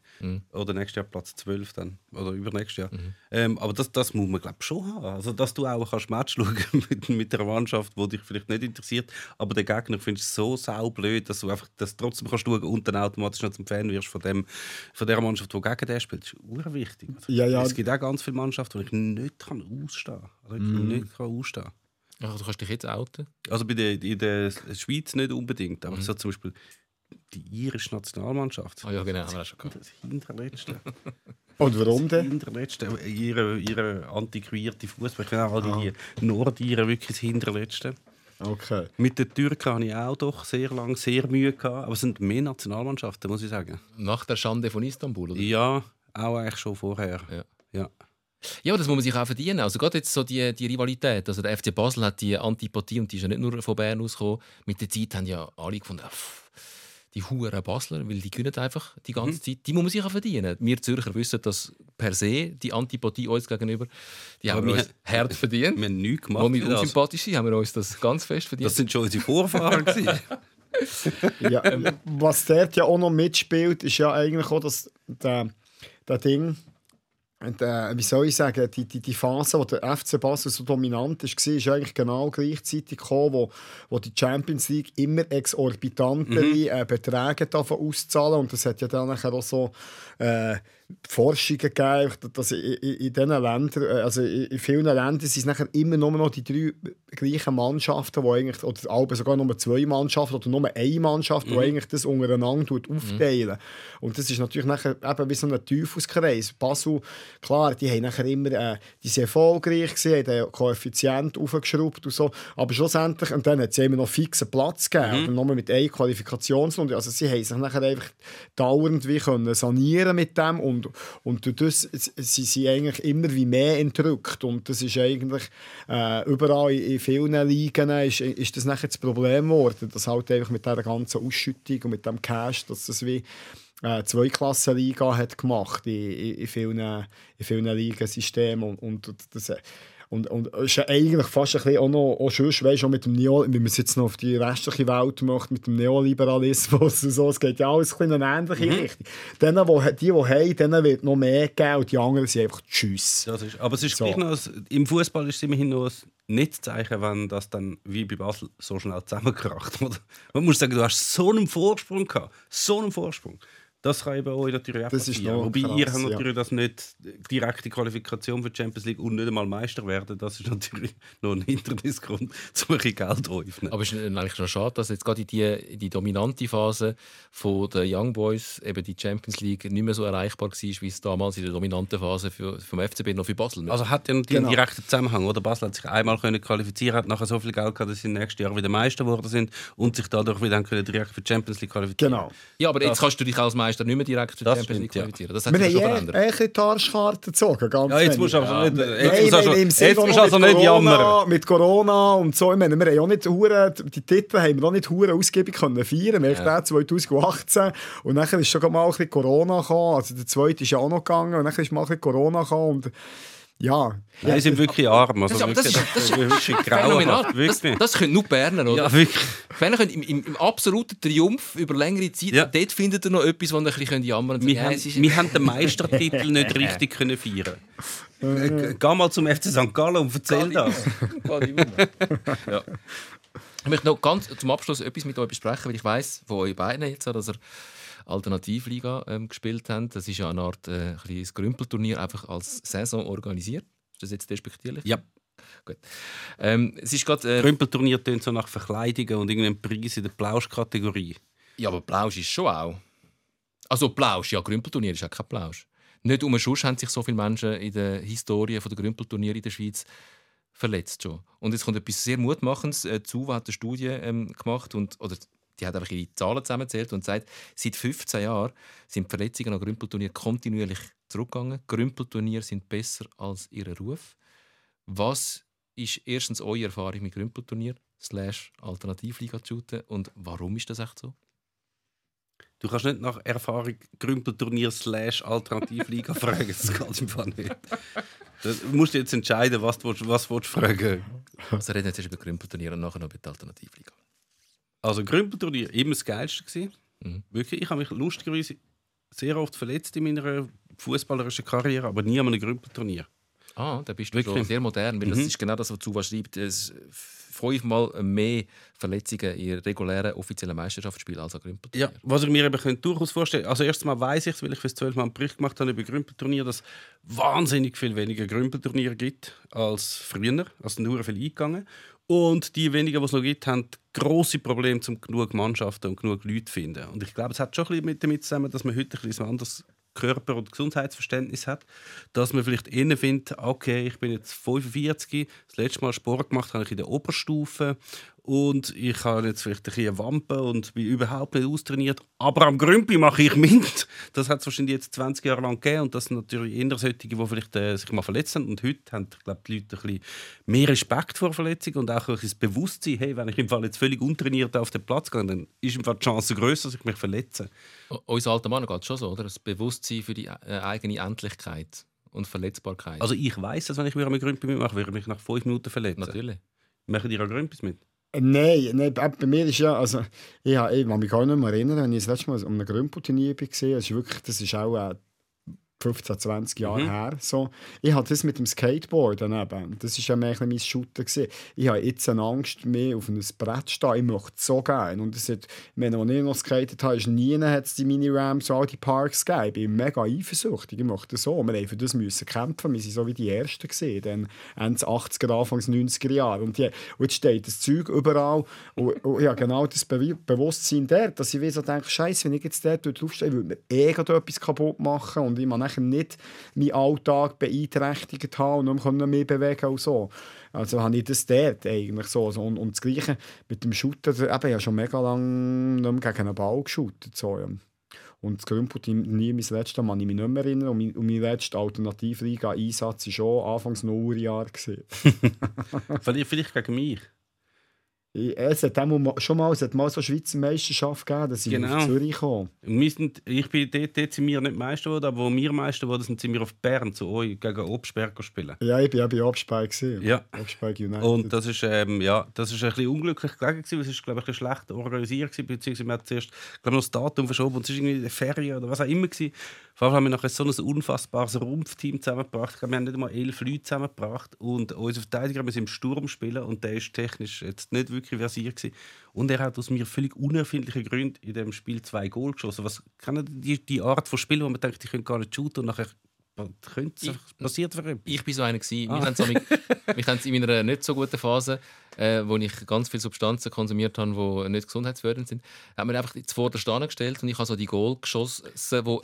S3: Oder nächstes Jahr Platz 12 dann. Oder übernächstes Jahr. Ähm, aber das, das muss man glaube ich schon haben. Also, dass du auch kannst Match schauen *laughs* mit, mit einer Mannschaft, die dich vielleicht nicht interessiert, aber der Gegner findest du so saublöd, dass du einfach das trotzdem kannst schauen und dann automatisch noch zum Fan wirst von, dem, von der Mannschaft, die gegen den spielt. Das ist urwichtig. Also,
S2: Ja, ja.
S3: Es gibt auch ganz viele Mannschaften, die ich nicht kann ausstehen kann. Also, ich nicht kann ausstehen
S1: Ach, du kannst dich jetzt outen.
S3: also bei der, in der Schweiz nicht unbedingt, aber so zum Beispiel die irische Nationalmannschaft.
S1: Ah ja, genau, haben wir auch schon gehabt.
S3: Das Hinterletzte. *laughs*
S2: Und warum
S3: Das
S2: denn?
S3: Hinterletzte. Ihre, ihre antiquierte Fußball. Ich finde auch all die Nordiren wirklich das Hinterletzte.
S2: Okay.
S3: Mit den Türken hatte ich auch doch sehr lange sehr Mühe gehabt. Aber es sind mehr Nationalmannschaften, muss ich sagen.
S1: Nach der Schande von Istanbul, oder?
S3: Ja, auch eigentlich schon vorher.
S1: Ja.
S3: Ja.
S1: Ja, das muss man sich auch verdienen. Also gerade jetzt so die, die Rivalität. Also der FC Basel hat die Antipathie und die ist ja nicht nur von Bern ausgekommen. Mit der Zeit haben ja alle gefunden, pff, die Huren Basler, weil die können einfach die ganze Zeit. Die muss man sich auch verdienen. Wir Zürcher wissen, dass per se die Antipathie uns gegenüber, die
S3: Aber
S1: haben wir
S3: wir
S1: uns hart verdient.
S3: Wir haben nichts gemacht.
S1: Wo wir unsympathisch sind, haben wir uns das ganz fest verdient.
S3: das sind schon unsere Vorfahren. *laughs*
S2: Ja, was dort ja auch noch mitspielt, ist ja eigentlich auch das, der, der Ding, der, wie soll ich sagen, die, die, die Phase, wo der FC Basel so dominant war, ist eigentlich genau gleichzeitig gekommen, wo, wo die Champions League immer exorbitantere äh, Beträge davon auszahlen. Und das hat ja dann auch so äh, Forschungen gegeben, dass in, in, in diesen Ländern, äh, also in, vielen Ländern sind es nachher immer nur noch die drei gleichen Mannschaften, die eigentlich, oder alle sogar nur zwei Mannschaften oder nur eine Mannschaft, die eigentlich das untereinander tut, aufteilen. Und das ist natürlich nachher eben wie so ein Teufelskreis. Basel, klar, die haben nachher immer, äh, die sind erfolgreich gewesen, haben den Koeffizient aufgeschraubt und so, aber schlussendlich, und dann hat es immer noch fixen Platz gegeben, mhm. nur mit einer Qualifikationsrunde, also sie haben sich nachher einfach dauernd wie können sanieren mit dem und, und durch das sie sind eigentlich immer wie mehr entrückt. Und das ist eigentlich äh, überall in, in vielen Ligen ist, ist das nachher das Problem geworden, dass halt einfach mit dieser ganzen Ausschüttung und mit dem Cash, dass das wie äh, Zweiklassenliga hat gemacht in, in, in vielen, in vielen Ligensystemen. Und, und das, Und, und es ist ja eigentlich fast ein bisschen auch noch, auch sonst, weißt, auch mit dem Neo, wenn man es jetzt noch auf die restliche Welt macht, mit dem Neoliberalismus *laughs* und so, es geht ja alles ein in eine ähnliche
S3: Mhm.
S2: Richtung. Denen, wo, die, die haben, denen wird noch mehr geben und die anderen sind einfach Tschüss.
S3: Das ist, aber es ist
S2: So.
S3: gleich noch, im Fußball ist es immerhin noch ein Nicht-Zeichen, wenn das dann wie bei Basel so schnell zusammenkracht. *laughs* Oder? Man muss sagen, du hast so einen Vorsprung gehabt. So einen Vorsprung. Das kann eben euch natürlich auch
S2: Das
S3: passieren. Wobei
S2: krass,
S3: ihr habt
S2: ja.
S3: natürlich das nicht direkte Qualifikation für die Champions League und nicht einmal Meister werden. Das ist natürlich *laughs* noch ein Hindernisgrund, um ein bisschen Geld aufzunehmen.
S1: Aber es ist eigentlich schon schade, dass jetzt gerade in die, die dominante Phase von der Young Boys eben die Champions League nicht mehr so erreichbar war, wie es damals in der dominanten Phase für, vom FCB noch für Basel nicht.
S3: Also hat ja einen
S2: Genau.
S3: direkten Zusammenhang, oder? Basel hat sich einmal können qualifizieren, hat nachher so viel Geld gehabt, dass sie nächstes Jahr wieder Meister geworden sind und sich dadurch wieder direkt für die Champions League qualifizieren.
S2: Genau.
S1: ja, aber jetzt kannst du dich als Meister nicht mehr direkt für die Champions League
S3: ja.
S1: qualifizieren. Das hat
S2: Wir
S1: sich schon
S2: haben
S1: verändert.
S2: ein bisschen die Arschkarte gezogen. Ganz
S3: Ja, jetzt musst du aber nicht, jetzt
S2: Nein,
S3: musst du also, jetzt musst also nicht
S2: Corona,
S3: jammern.
S2: Mit Corona und so. Ich meine, wir haben ja nicht hure, die Titel haben wir noch nicht hure ausgiebig können feiern. Wir haben 2018 und dann ist schon mal ein bisschen Corona gekommen. Also der zweite ist ja auch noch gegangen und dann ist mal ein bisschen Corona gekommen und ja.
S3: Nein, sie sind wirklich arm. Also
S1: Das ist- das
S3: wirklich,
S1: ist- das ist
S3: wirklich
S1: Phänomenal.
S3: grauenhaft.
S1: Das,
S3: Wirklich.
S1: das können nur Berner, oder?
S3: ja, wirklich.
S1: Berner können im, im, im absoluten Triumph über längere Zeit,
S3: Ja.
S1: dort findet ihr noch etwas, wo ihr ein bisschen jammern könnt.
S3: Wir,
S1: Ja,
S3: haben, wir haben den Meistertitel nicht richtig können feiern. Äh, Geh mal zum FC St. Gallen und erzähl das. *laughs*
S1: ja. Ich möchte noch ganz zum Abschluss etwas mit euch besprechen, weil ich weiß von euch beiden jetzt, dass ihr Alternativliga ähm, gespielt habt. Das ist ja eine Art äh, ein Grümpelturnier, einfach als Saison organisiert. Ist das jetzt despektierlich?
S3: Ja,
S1: Gut. Ähm, es ist gerade... Äh,
S3: Rümpelturnier tönt so nach Verkleidungen und irgendeinem Preis in der Plausch-Kategorie.
S1: ja, aber Plausch ist schon auch... Also Plausch, ja, Grümpelturnier ist auch kein Plausch. Nicht umsonst haben sich so viele Menschen in der Historie der Grümpelturniere in der Schweiz verletzt schon. Und es kommt etwas sehr Mutmachendes. Äh, Zuwa hat eine Studie ähm, gemacht und oder die hat einfach ihre Zahlen zusammengezählt und sagt, seit 15 Jahren sind die Verletzungen an Grümpelturnieren kontinuierlich zurückgegangen. Grümpelturniere sind besser als ihr Ruf. Was ist erstens eure Erfahrung mit Grümpelturnier slash Alternativliga zu shooten und warum ist das echt so?
S3: Du kannst nicht nach Erfahrung Grümpelturnier slash Alternativliga *laughs* fragen. Das geht im Fall nicht. Du musst jetzt entscheiden, was du, willst- was du willst fragen
S1: Also reden jetzt erst über Grümpelturniere und nachher noch über die Alternativliga.
S3: Also Grümpelturnier immer das Geilste gewesen.
S1: Mhm.
S3: Wirklich, ich habe mich lustigerweise sehr oft verletzt in meiner fußballerischen Karriere, aber nie an einem Grümpelturnier.
S1: Ah, da bist du
S3: Wirklich?
S1: schon sehr modern, weil das
S3: Mhm.
S1: ist genau das, was Zuwa schreibt. Es fünfmal mehr Verletzungen in regulären offiziellen Meisterschaftsspielen als an Grümpelturnier.
S3: Ja, was ich mir eben könnte durchaus vorstellen Also erstens mal weiß ich, weil ich fürs 12 Mal einen Bericht gemacht habe über Grümpelturnier, dass es wahnsinnig viel weniger Grümpelturniere gibt als früher. Also nur viel eingegangen. Und die wenigen, die es noch gibt, haben grosse Probleme, um genug Mannschaften und genug Leute zu finden. Und ich glaube, es hat schon ein bisschen mit damit zusammen, dass man heute ein bisschen ein anderes Körper- und Gesundheitsverständnis hat, dass man vielleicht innen findet, okay, ich bin jetzt 45, das letzte Mal Sport gemacht habe ich in der Oberstufe und ich habe jetzt vielleicht ein bisschen Wampe und bin überhaupt nicht austrainiert, aber am Grümpi mache ich mit. Das hat es wahrscheinlich jetzt 20 Jahre lang gegeben und das sind natürlich eher solche, die vielleicht äh, sich mal verletzt haben und heute haben ich glaube, die Leute ein bisschen mehr Respekt vor Verletzungen und auch ein bisschen das Bewusstsein, hey, wenn ich im Fall jetzt völlig untrainiert auf den Platz gehe, dann ist im Fall die Chance größer, dass ich mich verletze.
S1: O- Uns alten Mann geht es schon so, oder? Das Bewusstsein für die äh, eigene Endlichkeit und Verletzbarkeit.
S3: Also ich weiß, dass wenn ich wieder am Grümpi mitmache, würde ich mich nach fünf Minuten verletzen.
S1: Natürlich.
S3: Machen die auch Grümpis mit?
S2: Nein, nein, bei mir ist ja, also, ich, ich kann mich gar nicht mehr erinnern, wenn ich das letzte Mal um einen Grümpelturnier war. Das ist wirklich, das ist auch äh, 15, 20 Jahre
S3: Mhm.
S2: her. So. Ich hatte das mit dem Skateboard daneben. Das war ja mehr ein bisschen mein Shooter. Gewesen. Ich habe jetzt eine Angst, mehr auf ein Brett stehen. Ich möchte es so gerne. Und das hat, ich meine, als ich noch geskatet habe, ist nie hat es die Mini-Ramps und all die Parks gegeben. Ich bin mega eifersüchtig. Ich möchte das so. Wir mussten für das müssen kämpfen. Wir waren so wie die Ersten. Gewesen, dann Ende 80er, Anfangs 90er Jahre. Und, die, und jetzt steht das Zeug überall. Und, und ja, genau das Be Bewusstsein dort, dass ich so denke, Scheiße, wenn ich jetzt dort draufstehe, würde mir eh etwas kaputt machen und ich man nachher nicht meinen Alltag beeinträchtigt haben und nicht mehr mehr bewegen und so. Also habe ich das dort eigentlich so. Und, und das Gleiche mit dem Shooter, eben, ich habe schon mega lange nicht mehr gegen einen Ball geshootet. So, ja. Und das Grümpelturnier, mein letztes Mal, ich mich nicht mehr erinnern. Und mein, mein letzter Alternativliga-Einsatz war schon Anfangs Nullerjahre. gewesen. *laughs*
S3: vielleicht, vielleicht gegen mich.
S2: Es hat auch mal, schon mal, es hat mal so eine Schweizer Meisterschaft gegeben, dass ich
S3: Genau.
S2: auf Zürich kam.
S3: Sind, ich bin dort, dort sind wir nicht Meister geworden, aber wo wir Meister wurden, sind sind wir auf Bern zu euch gegen Obstberg spielen.
S2: Ja, ich bin auch bei gewesen.
S3: Ja.
S2: Obsberg United.
S3: Und das ist, ähm, ja, das ist ein bisschen unglücklich gelegen. weil Es ist, glaube ich, ein schlecht organisiert, gewesen, beziehungsweise man hat zuerst glaube ich, noch das Datum verschoben und es ist irgendwie eine Ferien oder was auch immer. Gewesen. Vor allem haben wir nachher so ein unfassbares Rumpfteam zusammengebracht. Ich glaube, wir haben nicht einmal elf Leute zusammengebracht und unsere Verteidiger müssen im Sturm spielen und der ist technisch jetzt nicht wirklich versiert gewesen. Und er hat aus mir völlig unerfindlichen Gründen in dem Spiel zwei Goal geschossen. Was kennen die, die Art von Spiel, wo man denkt, die können gar nicht shooten und nachher könnte es passiert einfach etwas.
S1: Ich bin so einer gewesen.
S3: Ah. *laughs*
S1: Wir haben es in meiner nicht so guten Phase, äh, wo ich ganz viele Substanzen konsumiert habe, die nicht gesundheitsfördernd sind, haben wir einfach zuvor der Stange gestellt und ich habe so die Goal geschossen, wo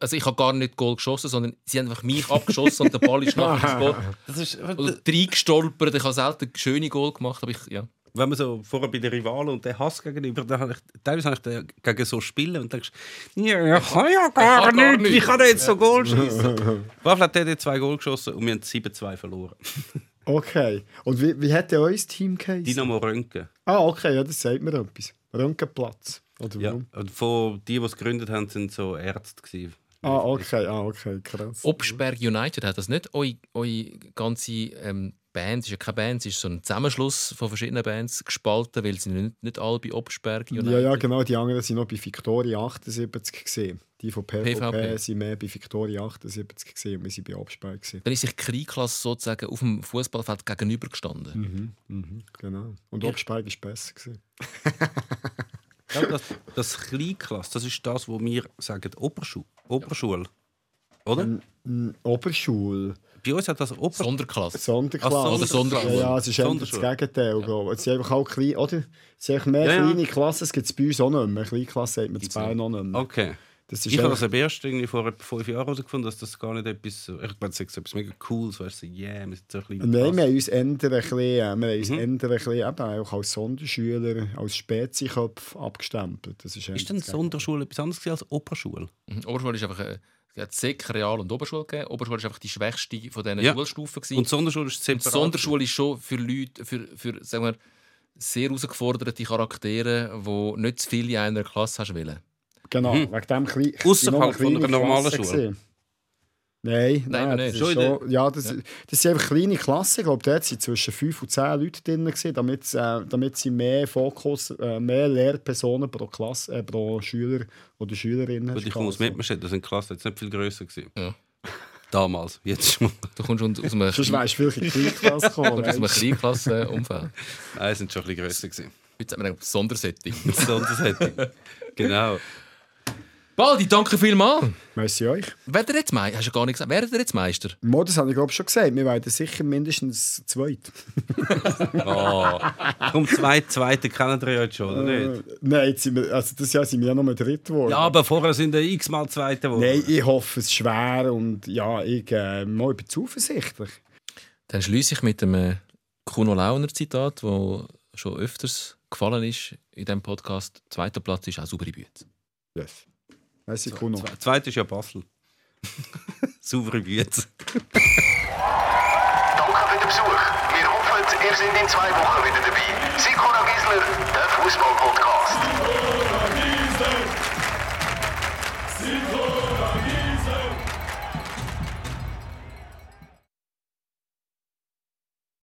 S1: also ich habe gar nicht Goal geschossen, sondern sie haben einfach mich abgeschossen und der Ball ist nachher ins Goal.
S3: Das ist,
S1: Oder reingestolpert. Ich habe selten schöne Goal gemacht, aber ich, ja.
S3: Wenn man so vorher bei den Rivalen und den Hass gegenüber, dann habe ich, teilweise habe ich den gegen so spielen und denkst, ja, ich kann ja gar,
S1: kann gar
S3: nicht, wie
S1: nicht.
S3: kann er jetzt so Goal schießen? *laughs* Waffel hat der dort zwei Goal geschossen und wir haben 7-2 verloren. *laughs*
S2: Okay. Und wie, wie hat denn euer Team geheißen?
S3: Dynamo Röntgen.
S2: Ah, okay, ja, das sagt mir etwas. Röntgenplatz. Oder
S3: Ja.
S2: warum?
S3: Und von die, die es gegründet haben, sind so Ärzte gewesen.
S2: Ah, okay, ah, okay, krass.
S1: Obsberg United hat das nicht eure, eure ganze ähm, Band, es ist ja keine Band, es ist so ein Zusammenschluss von verschiedenen Bands gespalten, weil sie nicht, nicht alle bei Obsberg United
S2: Ja, ja, genau. Die anderen waren noch bei Victoria 78 gesehen. Die von PvP,
S1: PvP.
S2: sind mehr bei Victoria 78 gesehen und wir sind bei Obsberg gesehen.
S1: Dann ist sich die Kleinklasse sozusagen auf dem Fußballfeld gegenübergestanden.
S2: Mhm, mhm, genau. Und
S1: Ja.
S2: Obsberg war besser gewesen. *laughs*
S3: Ja, das, das Kleinklasse, das ist das, was wir sagen, Oberschule. Oberschule. Oder?
S2: Oberschule,
S3: Bei uns hat das Ober
S1: Sonderklasse.
S2: Sonderklasse.
S3: Ach,
S1: Oder Sonderschule.
S2: Ja, ja, es ist das. Gegenteil. ich. Es sind einfach auch klein, oder? Es sind einfach mehr
S3: Ja, ja.
S2: kleine Klassen, es gibt es bei uns auch nicht mehr. Kleinklasse hat man zu Bern auch nicht mehr.
S3: Okay.
S2: Das ist
S3: Ich habe das am ersten irgendwie vor etwa fünf Jahren herausgefunden, dass das gar nicht etwas. Ich meine, das ist etwas mega Cooles, weißt du, yeah, wir sind so ein bisschen.
S2: Nein, wir haben uns ändern ein bisschen, äh, wir haben uns
S3: Mhm.
S2: ändern ein bisschen eben auch als Sonderschüler, als Speziköpfe abgestempelt. Das ist,
S3: Ist denn Sonderschule etwas anderes als Oberschule?
S1: Mhm. Oberschule ist einfach äh, es hat Sek, Real und Oberschule gegeben. Oberschule ist einfach die schwächste von diesen
S3: Ja.
S1: Schulstufen. gewesen.
S3: Und Sonderschule ist
S1: Und
S3: separat.
S1: Sonderschule ist schon für Leute, für, für sagen wir, sehr herausgeforderte Charaktere, die nicht zu viele in einer Klasse hast wollen.
S2: Genau,
S3: Mhm.
S2: wegen dem klein,
S3: Ausserhalb
S2: sind noch
S3: von einer normalen
S2: Klassen
S3: Schule?
S2: gewesen. Nein,
S1: Nein,
S2: nein, das ist
S3: schon
S2: schon, ja, das, das sind einfach kleine Klassen. Ich glaube, dort waren zwischen 5 und 10 Leute drin, gewesen, damit, äh, damit sie mehr Fokus, äh, mehr Lehrpersonen pro Klasse, äh, pro Schüler oder Schülerin
S3: Gut,
S2: hast
S3: ich komme aus Mittenstedt, das sind die Klassen jetzt nicht viel grösser gewesen.
S1: Ja. *laughs*
S3: Damals, jetzt schon.
S1: Du kommst aus aus einem,
S2: Sonst wärst du Kleinklasse
S1: kommst
S2: gekommen.
S1: aus einem
S2: weisst du.
S1: Kleinklassenumfeld.
S3: Nein, sind schon ein bisschen grösser gewesen.
S1: Jetzt haben wir ein Sondersetting.
S3: Besonders hätte *laughs* Genau.
S1: Baldi, danke vielmals.
S2: Merci euch.
S1: Wer der jetzt Meister? Hast du gar nicht gesagt. Wer der jetzt Meister?
S2: Mo, das habe ich glaube schon gesagt. Wir werden sicher mindestens zweit.
S3: Oh. *laughs* Komm, zwei Zweite kennen wir ja jetzt schon, oder nicht?
S2: Äh, Nein, jetzt sind wir, also das Jahr sind wir ja noch mal dritt geworden.
S3: Ja, aber vorher sind wir x-mal Zweite geworden.
S2: Nein, ich hoffe, es ist schwer und ja, ich, äh, mal, ich bin zuversichtlich.
S1: Dann schließe ich mit dem Kuno Launer Zitat, das schon öfters gefallen ist in diesem Podcast. Zweiter Platz ist auch saubere Büte.
S2: Yes. Merci, Kuno.
S3: Zwe- Zweite ist ja Basel. *laughs* Saubere Büte.
S4: Danke für den Besuch. Wir hoffen, ihr seid in zwei Wochen wieder dabei. Sikora Gisler, der Fußball-Podcast.